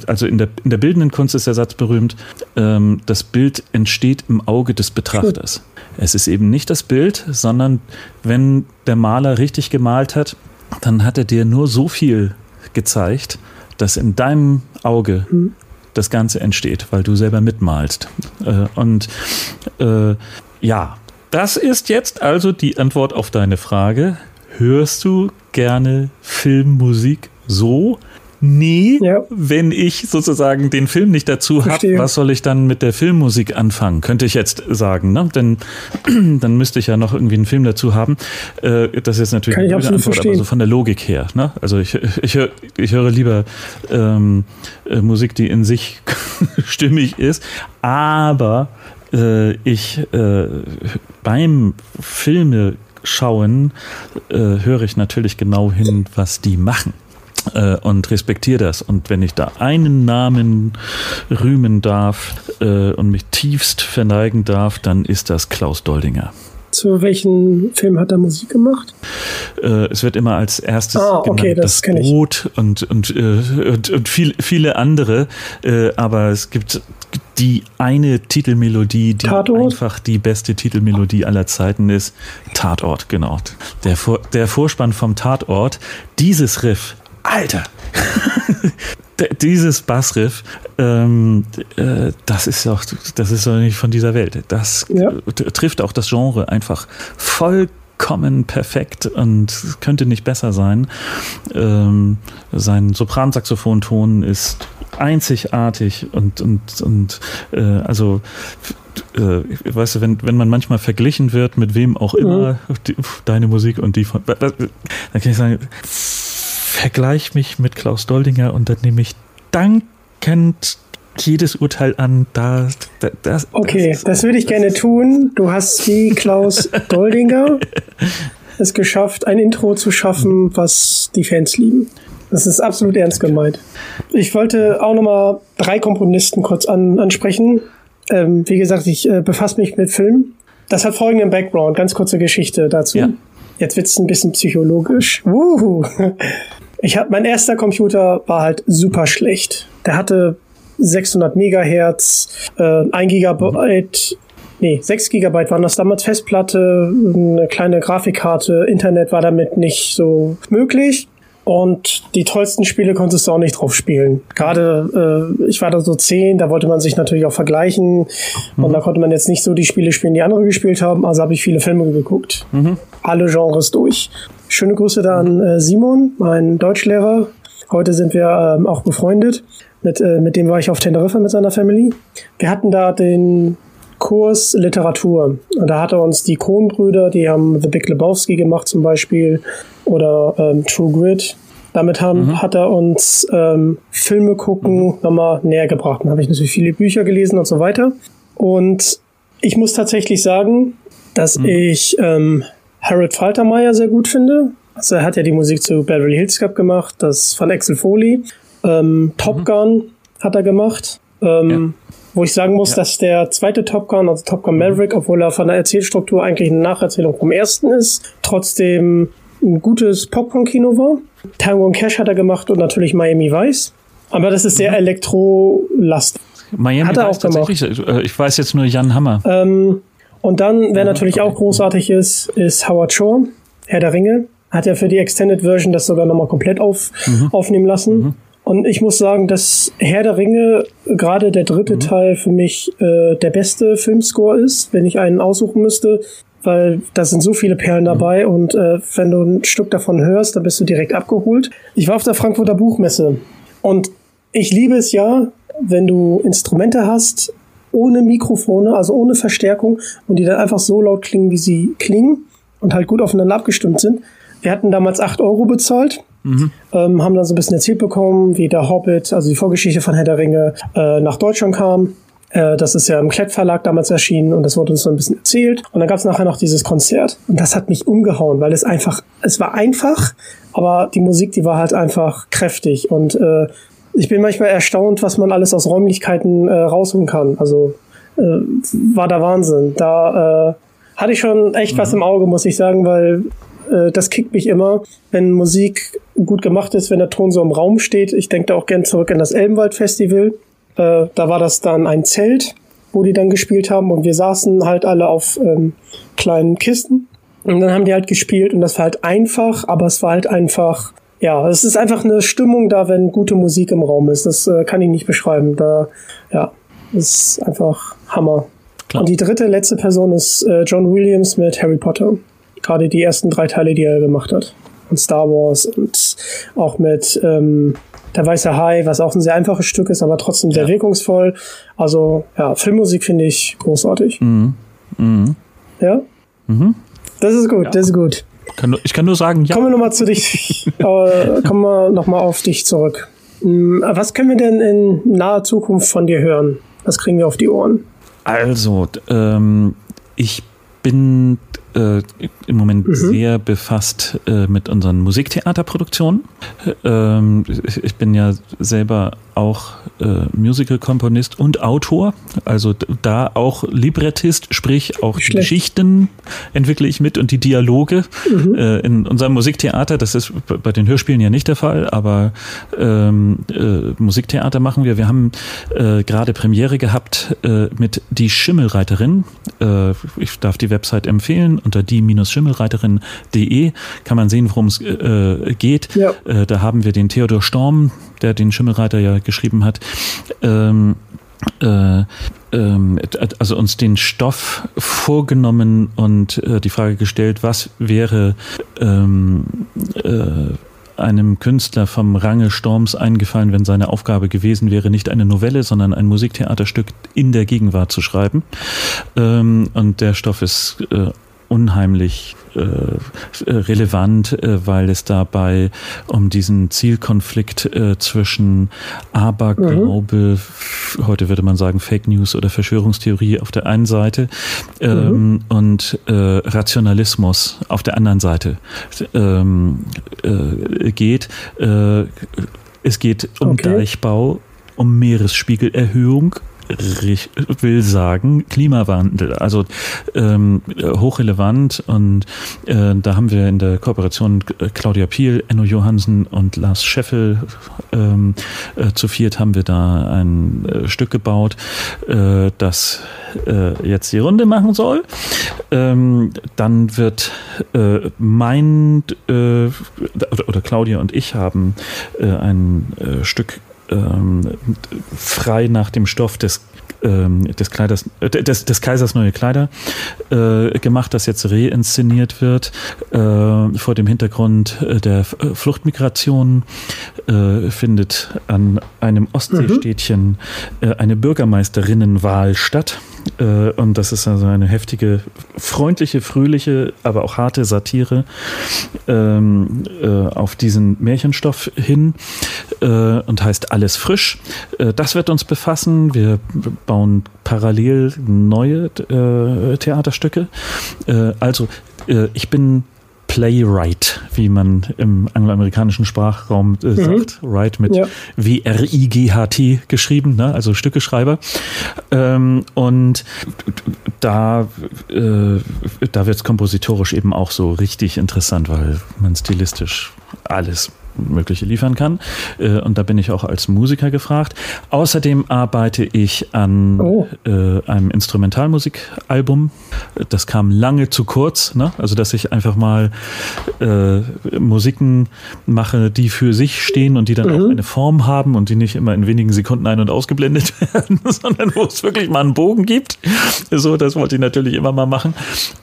S1: also in der, in der bildenden Kunst ist der Satz berühmt, ähm, das Bild entsteht im Auge des Betrachters. Es ist eben nicht das Bild, sondern wenn der Maler richtig gemalt hat, dann hat er dir nur so viel gezeigt, dass in deinem Auge mhm. das Ganze entsteht, weil du selber mitmalst. Äh, und äh, ja, das ist jetzt also die Antwort auf deine Frage. Hörst du gerne Filmmusik so? Nee, ja. wenn ich sozusagen den Film nicht dazu habe, was soll ich dann mit der Filmmusik anfangen? Könnte ich jetzt sagen, ne? Denn dann müsste ich ja noch irgendwie einen Film dazu haben. Äh, das ist natürlich
S2: Kann eine Antwort, verstehen. aber
S1: so von der Logik her. Ne? Also ich, ich, hör, ich höre lieber ähm, äh, Musik, die in sich stimmig ist, aber äh, ich äh, beim Filme schauen äh, höre ich natürlich genau hin, was die machen äh, und respektiere das. Und wenn ich da einen Namen rühmen darf äh, und mich tiefst verneigen darf, dann ist das Klaus Doldinger.
S2: Zu welchem Film hat er Musik gemacht?
S1: Äh, es wird immer als erstes
S2: ah, okay, genannt, das,
S1: das Boot und, und, äh, und, und viel, viele andere. Äh, aber es gibt die eine Titelmelodie, die Tatort? einfach die beste Titelmelodie aller Zeiten ist. Tatort, genau. Der, Vor der Vorspann vom Tatort. Dieses Riff, Alter! dieses Bassriff, ähm, äh, das ist auch, das ist doch nicht von dieser Welt. Das ja. trifft auch das Genre einfach vollkommen perfekt und könnte nicht besser sein. Ähm, sein Sopransaxophonton ist einzigartig und und und äh, also äh, weißt du, wenn, wenn man manchmal verglichen wird mit wem auch immer, mhm. die, deine Musik und die von, dann kann ich sagen, vergleich mich mit Klaus Doldinger und dann nehme ich dankend jedes Urteil an. Da,
S2: da das, okay, das, das würde ich gerne tun. Du hast wie Klaus Doldinger es geschafft, ein Intro zu schaffen, was die Fans lieben. Das ist absolut ernst gemeint. Ich wollte auch nochmal drei Komponisten kurz an, ansprechen. Ähm, wie gesagt, ich äh, befasse mich mit Filmen. Das hat folgenden Background, ganz kurze Geschichte dazu. Ja. Jetzt wird's ein bisschen psychologisch. Wuhu. Ich hab, mein erster Computer war halt super schlecht. Der hatte 600 Megahertz, äh, 1 Gigabyte, nee, 6 Gigabyte waren das damals Festplatte, eine kleine Grafikkarte, Internet war damit nicht so möglich. Und die tollsten Spiele konntest du auch nicht drauf spielen. Gerade, äh, ich war da so zehn, da wollte man sich natürlich auch vergleichen. Mhm. Und da konnte man jetzt nicht so die Spiele spielen, die andere gespielt haben. Also habe ich viele Filme geguckt. Mhm. Alle Genres durch. Schöne Grüße da an äh, Simon, mein Deutschlehrer. Heute sind wir ähm, auch befreundet. Mit, äh, mit dem war ich auf Teneriffa mit seiner Family. Wir hatten da den Kurs Literatur. Und da hat er uns die Kronbrüder, die haben The Big Lebowski gemacht zum Beispiel oder ähm, True Grit. Damit haben, mhm. hat er uns ähm, Filme gucken mhm. nochmal näher gebracht. Dann habe ich natürlich viele Bücher gelesen und so weiter. Und ich muss tatsächlich sagen, dass mhm. ich ähm, Harold Faltermeyer sehr gut finde. Also er hat ja die Musik zu Beverly Hills Cup gemacht, das von Axel Foley. Ähm, Top mhm. Gun hat er gemacht. Ähm, ja. Wo ich sagen muss, ja. dass der zweite Top Gun, also Top Gun Maverick, obwohl er von der Erzählstruktur eigentlich eine Nacherzählung vom ersten ist, trotzdem ein gutes Popcorn-Kino war. Tango und Cash hat er gemacht und natürlich Miami Vice. Aber das ist sehr mhm. Elektro-lastig.
S1: Miami hat er Vice auch gemacht. Äh, ich weiß jetzt nur Jan Hammer.
S2: Ähm, und dann, wer natürlich auch großartig ist, ist Howard Shore, Herr der Ringe. Hat ja für die Extended Version das sogar nochmal komplett auf, mhm. aufnehmen lassen. Mhm. Und ich muss sagen, dass Herr der Ringe, gerade der dritte mhm. Teil, für mich äh, der beste Filmscore ist, wenn ich einen aussuchen müsste, weil da sind so viele Perlen dabei mhm. und äh, wenn du ein Stück davon hörst, dann bist du direkt abgeholt. Ich war auf der Frankfurter Buchmesse und ich liebe es ja, wenn du Instrumente hast, ohne Mikrofone, also ohne Verstärkung und die dann einfach so laut klingen, wie sie klingen und halt gut aufeinander abgestimmt sind. Wir hatten damals acht Euro bezahlt, mhm. ähm, haben dann so ein bisschen erzählt bekommen, wie der Hobbit, also die Vorgeschichte von Herr der Ringe, äh, nach Deutschland kam. Äh, das ist ja im Klett Verlag damals erschienen und das wurde uns so ein bisschen erzählt. Und dann gab es nachher noch dieses Konzert und das hat mich umgehauen, weil es einfach, es war einfach, aber die Musik, die war halt einfach kräftig und äh, ich bin manchmal erstaunt, was man alles aus Räumlichkeiten äh, rausholen kann. Also äh, war der Wahnsinn. Da äh, hatte ich schon echt mhm. was im Auge, muss ich sagen, weil äh, das kickt mich immer, wenn Musik gut gemacht ist, wenn der Ton so im Raum steht. Ich denke da auch gern zurück an das Elbenwald Festival. Äh, da war das dann ein Zelt, wo die dann gespielt haben und wir saßen halt alle auf ähm, kleinen Kisten und dann haben die halt gespielt und das war halt einfach, aber es war halt einfach, ja, es ist einfach eine Stimmung da, wenn gute Musik im Raum ist. Das äh, kann ich nicht beschreiben. Da, ja, ist einfach Hammer. Klar. Und die dritte, letzte Person ist äh, John Williams mit Harry Potter. Gerade die ersten drei Teile, die er gemacht hat. Und Star Wars und auch mit ähm, Der Weiße Hai, was auch ein sehr einfaches Stück ist, aber trotzdem sehr ja. wirkungsvoll. Also ja, Filmmusik finde ich großartig. Mhm. Mhm. Ja? Mhm. Das ist gut, ja. das ist gut.
S1: Kann, ich kann nur sagen,
S2: ja. Kommen wir nochmal zu dich, äh, kommen wir nochmal auf dich zurück. Hm, was können wir denn in naher Zukunft von dir hören? Was kriegen wir auf die Ohren?
S1: Also, ähm, ich bin äh, im Moment mhm. sehr befasst äh, mit unseren Musiktheaterproduktionen. Ähm, ich bin ja selber auch äh, Musical-Komponist und Autor, also da auch Librettist, sprich auch die Geschichten entwickle ich mit und die Dialoge mhm. äh, in unserem Musiktheater. Das ist bei den Hörspielen ja nicht der Fall, aber ähm, äh, Musiktheater machen wir. Wir haben äh, gerade Premiere gehabt äh, mit Die Schimmelreiterin. Äh, ich darf die Website empfehlen. Unter die-schimmelreiterin.de kann man sehen, worum es äh, geht. Ja. Äh, da haben wir den Theodor Storm, der den Schimmelreiter ja geschrieben hat, ähm, äh, ähm, also uns den Stoff vorgenommen und äh, die Frage gestellt, was wäre ähm, äh, einem Künstler vom Range Storms eingefallen, wenn seine Aufgabe gewesen wäre, nicht eine Novelle, sondern ein Musiktheaterstück in der Gegenwart zu schreiben. Ähm, und der Stoff ist äh, unheimlich äh, relevant, äh, weil es dabei um diesen Zielkonflikt äh, zwischen Aberglaube, mhm. heute würde man sagen Fake News oder Verschwörungstheorie auf der einen Seite ähm, mhm. und äh, Rationalismus auf der anderen Seite ähm, äh, geht. Äh, es geht um okay. Deichbau, um Meeresspiegelerhöhung, will sagen Klimawandel. Also ähm, hochrelevant und äh, da haben wir in der Kooperation Claudia Piel, Enno Johansen und Lars Scheffel ähm, äh, zu viert haben wir da ein äh, Stück gebaut, äh, das äh, jetzt die Runde machen soll. Ähm, dann wird äh, mein oder, oder, Claudia und ich haben ein Stück ähm, frei nach dem Stoff des ähm, des, Kleiders, äh, des, des Kaisers neue Kleider äh, gemacht, das jetzt reinszeniert wird äh, vor dem Hintergrund äh, der äh, Fluchtmigration äh, findet an einem Ostseestädtchen mhm. eine Bürgermeisterinnenwahl statt und das ist also eine heftige, freundliche, fröhliche, aber auch harte Satire ähm, äh, auf diesen Märchenstoff hin äh, und heißt Alles frisch. Äh, das wird uns befassen. Wir bauen parallel neue äh, Theaterstücke. Äh, also ich bin Playwright, wie man im angloamerikanischen Sprachraum äh, mhm. sagt. Write mit ja. W-R-I-G-H-T geschrieben, ne? also Stückeschreiber. Ähm, und da, äh, da wird es kompositorisch eben auch so richtig interessant, weil man stilistisch alles Mögliche liefern kann. Äh, und da bin ich auch als Musiker gefragt. Außerdem arbeite ich an oh. Äh, einem Instrumentalmusikalbum. Das kam lange zu kurz. Ne? Also, dass ich einfach mal äh, Musiken mache, die für sich stehen und die dann mhm. auch eine Form haben und die nicht immer in wenigen Sekunden ein- und ausgeblendet werden, sondern wo es wirklich mal einen Bogen gibt. So, das wollte ich natürlich immer mal machen.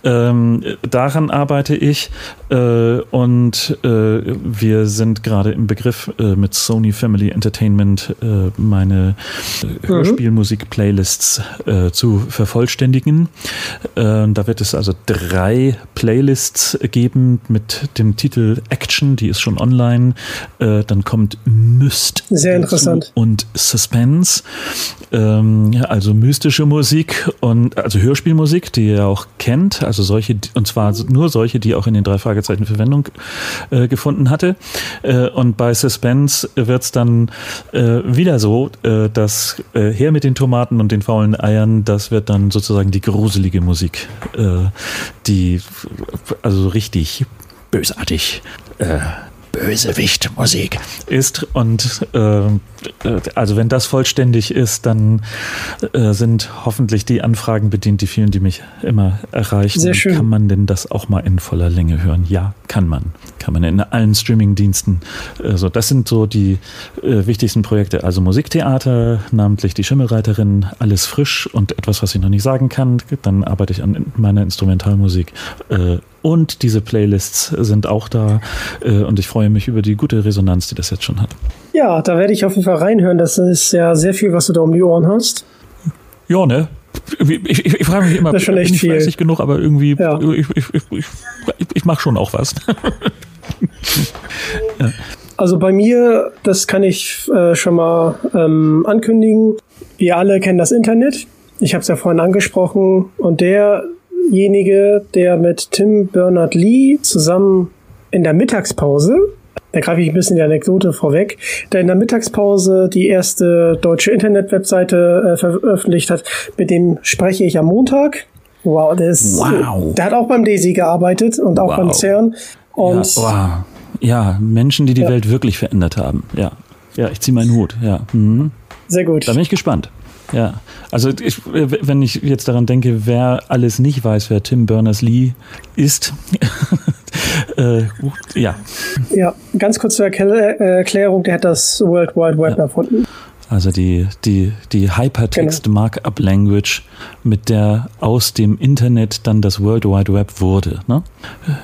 S1: Ähm, daran arbeite ich. Äh, und äh, wir sind gerade im Begriff, äh, mit Sony Family Entertainment äh, meine äh, Hörspielmusik-Playlists äh, zu vervollständigen. Äh, da wird es also drei Playlists geben mit dem Titel Action, die ist schon online. Äh, dann kommt Myst
S2: Sehr interessant.
S1: und Suspense, ähm, also mystische Musik und also Hörspielmusik, die ihr auch kennt, also solche, und zwar nur solche, die auch in den drei Fragezeichen Verwendung gefunden hatte. Äh, und bei Suspense wird es dann äh, wieder so, äh, dass äh, her mit den Tomaten und den faulen Eiern, das wird dann sozusagen die gruselige Musik, äh, die also richtig bösartig Bösewicht-Musik ist. Und äh, also wenn das vollständig ist, dann äh, sind hoffentlich die Anfragen bedient, die vielen, die mich immer erreichen.
S2: Sehr schön.
S1: Kann man denn das auch mal in voller Länge hören? Ja, kann man. Kann man in allen Streaming-Diensten. Also das sind so die äh, wichtigsten Projekte. Also Musiktheater, namentlich die Schimmelreiterin, alles frisch und etwas, was ich noch nicht sagen kann. Dann arbeite ich an meiner Instrumentalmusik. Äh, und diese Playlists sind auch da. Äh, und ich freue mich über die gute Resonanz, die das jetzt schon hat.
S2: Ja, da werde ich auf jeden Fall reinhören. Das ist ja sehr viel, was du da um die Ohren hast.
S1: Ja, ne? Ich, ich, ich frage mich immer,
S2: Das ist schon echt
S1: bin ich
S2: viel.
S1: fleißig genug, aber irgendwie,
S2: Ja.
S1: ich, ich, ich, ich, ich mache schon auch was.
S2: Also bei mir, das kann ich äh, schon mal ähm, ankündigen. Wir alle kennen das Internet. Ich habe es ja vorhin angesprochen. Und derjenige, der mit Tim Bernard-Lee zusammen in der Mittagspause, da greife ich ein bisschen die Anekdote vorweg, der in der Mittagspause die erste deutsche Internet-Webseite äh, veröffentlicht hat, mit dem spreche ich am Montag. Wow, der ist,
S1: Wow.
S2: der hat auch beim Daisy gearbeitet und auch
S1: Wow.
S2: beim CERN. Und
S1: ja, wow. ja, Menschen, die die Welt wirklich verändert haben. Ja, ja, ich ziehe meinen Hut. Ja, mhm.
S2: sehr gut.
S1: da bin ich gespannt. Ja, also ich, wenn ich jetzt daran denke, wer alles nicht weiß, wer Tim Berners-Lee ist, äh, ja,
S2: Ja, ganz kurz zur äh, Erklärung, der hat das World Wide Web erfunden.
S1: Also die, die, die Hypertext Markup Language, mit der aus dem Internet dann das World Wide Web wurde. Ne?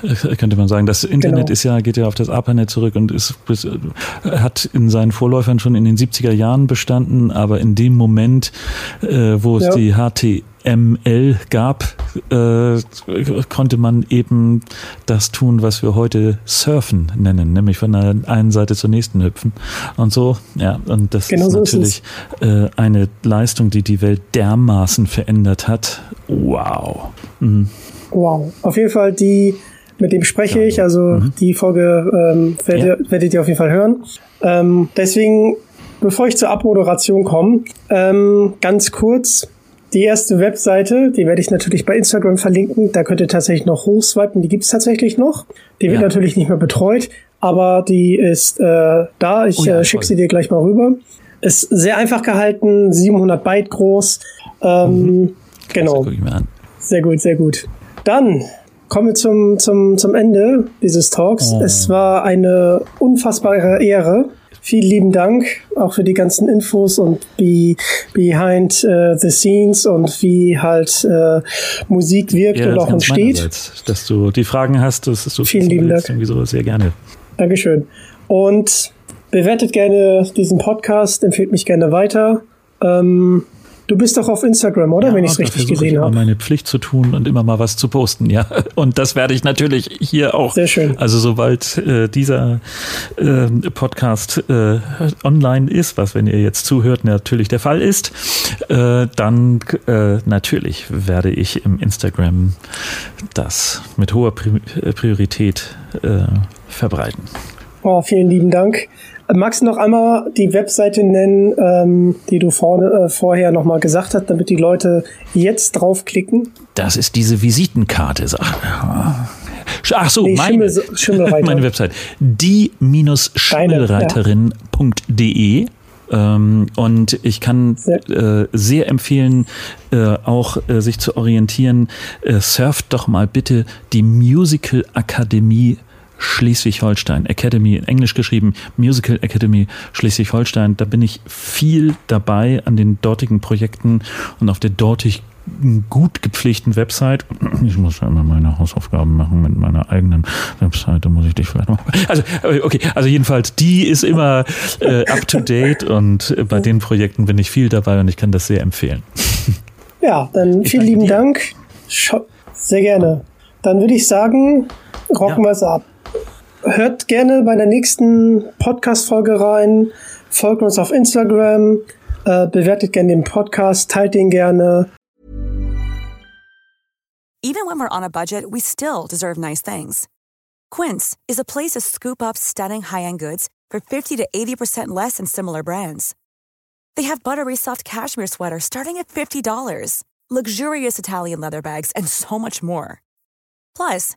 S1: Äh, Könnte man sagen. Das Internet
S2: Genau.
S1: ist ja, geht ja auf das ARPANET zurück und ist, bis, äh, hat in seinen Vorläufern schon in den 70er Jahren bestanden, aber in dem Moment, äh, wo es
S2: Ja.
S1: die HTML gab, äh, konnte man eben das tun, was wir heute Surfen nennen, nämlich von der einen Seite zur nächsten hüpfen und so. Ja, und das
S2: Genau
S1: ist
S2: so ist
S1: natürlich äh, eine Leistung, die die Welt dermaßen verändert hat. Wow. Mhm.
S2: Wow. Auf jeden Fall die, mit dem spreche ich, also die Folge ähm, werdet, werdet ihr auf jeden Fall hören. Ähm, deswegen, bevor ich zur Abmoderation komme, ähm, ganz kurz. Die erste Webseite, die werde ich natürlich bei Instagram verlinken. Da könnt ihr tatsächlich noch hochswipen. Die gibt's tatsächlich noch. Die wird
S1: Ja.
S2: natürlich nicht mehr betreut, aber die ist äh, da. Ich
S1: Oh ja,
S2: äh, schicke sie dir gleich mal rüber. Ist sehr einfach gehalten, 700 Byte groß. Ähm, Genau.
S1: Mir an.
S2: Sehr gut, sehr gut. Dann kommen wir zum, zum, zum Ende dieses Talks.
S1: Oh.
S2: Es war eine unfassbare Ehre. Vielen lieben Dank auch für die ganzen Infos und be, behind äh, the scenes und wie halt äh, Musik wirkt
S1: Ja,
S2: und auch entsteht.
S1: Dass du die Fragen hast, das ist so
S2: Vielen lieben Dank.
S1: Irgendwie so sehr gerne.
S2: Dankeschön. Und bewertet gerne diesen Podcast, empfehlt mich gerne weiter. Ähm, du bist doch auf Instagram, oder? Wenn ich es richtig gesehen
S1: immer
S2: habe.
S1: meine Pflicht zu tun und immer mal was zu posten, ja. Und das werde ich natürlich hier auch.
S2: Sehr schön.
S1: Also sobald äh, dieser äh, Podcast äh, online ist, was wenn ihr jetzt zuhört natürlich der Fall ist, äh, dann äh, natürlich werde ich im Instagram das mit hoher Pri äh, Priorität äh, verbreiten.
S2: Oh, vielen lieben Dank. Magst du noch einmal die Webseite nennen, ähm, die du vorne, äh, vorher nochmal gesagt hast, damit die Leute jetzt draufklicken?
S1: Das ist diese Visitenkarte, sag. Ach so,
S2: Nee,
S1: meine,
S2: Schimmel-
S1: meine Website. die-schimmelreiterin.de ähm, und ich kann
S2: Sehr-
S1: äh, sehr empfehlen, äh, auch äh, sich zu orientieren. Äh, surft doch mal bitte die Musical Akademie Schleswig-Holstein. Academy in Englisch geschrieben, Musical Academy Schleswig-Holstein. Da bin ich viel dabei an den dortigen Projekten und auf der dortig gut gepflegten Website. Ich muss ja immer meine Hausaufgaben machen mit meiner eigenen Webseite, muss ich dich vielleicht noch. Also, äh, okay, also jedenfalls, die ist immer äh, up to date und äh, bei den Projekten bin ich viel dabei und ich kann das sehr empfehlen.
S2: Ja, dann vielen
S1: danke
S2: lieben
S1: dir.
S2: Dank. Sehr gerne. Dann würde ich sagen, rocken
S1: Ja.
S2: wir es ab. Hört gerne bei der nächsten Podcast-Folge rein. Folgt uns auf Instagram. Äh, bewertet gerne den Podcast. Teilt ihn gerne.
S3: Even when we're on a budget, we still deserve nice things. Quince is a place to scoop up stunning high-end goods for 50 to 80% less than similar brands. They have buttery soft cashmere sweaters starting at $50, luxurious Italian leather bags, and so much more. Plus,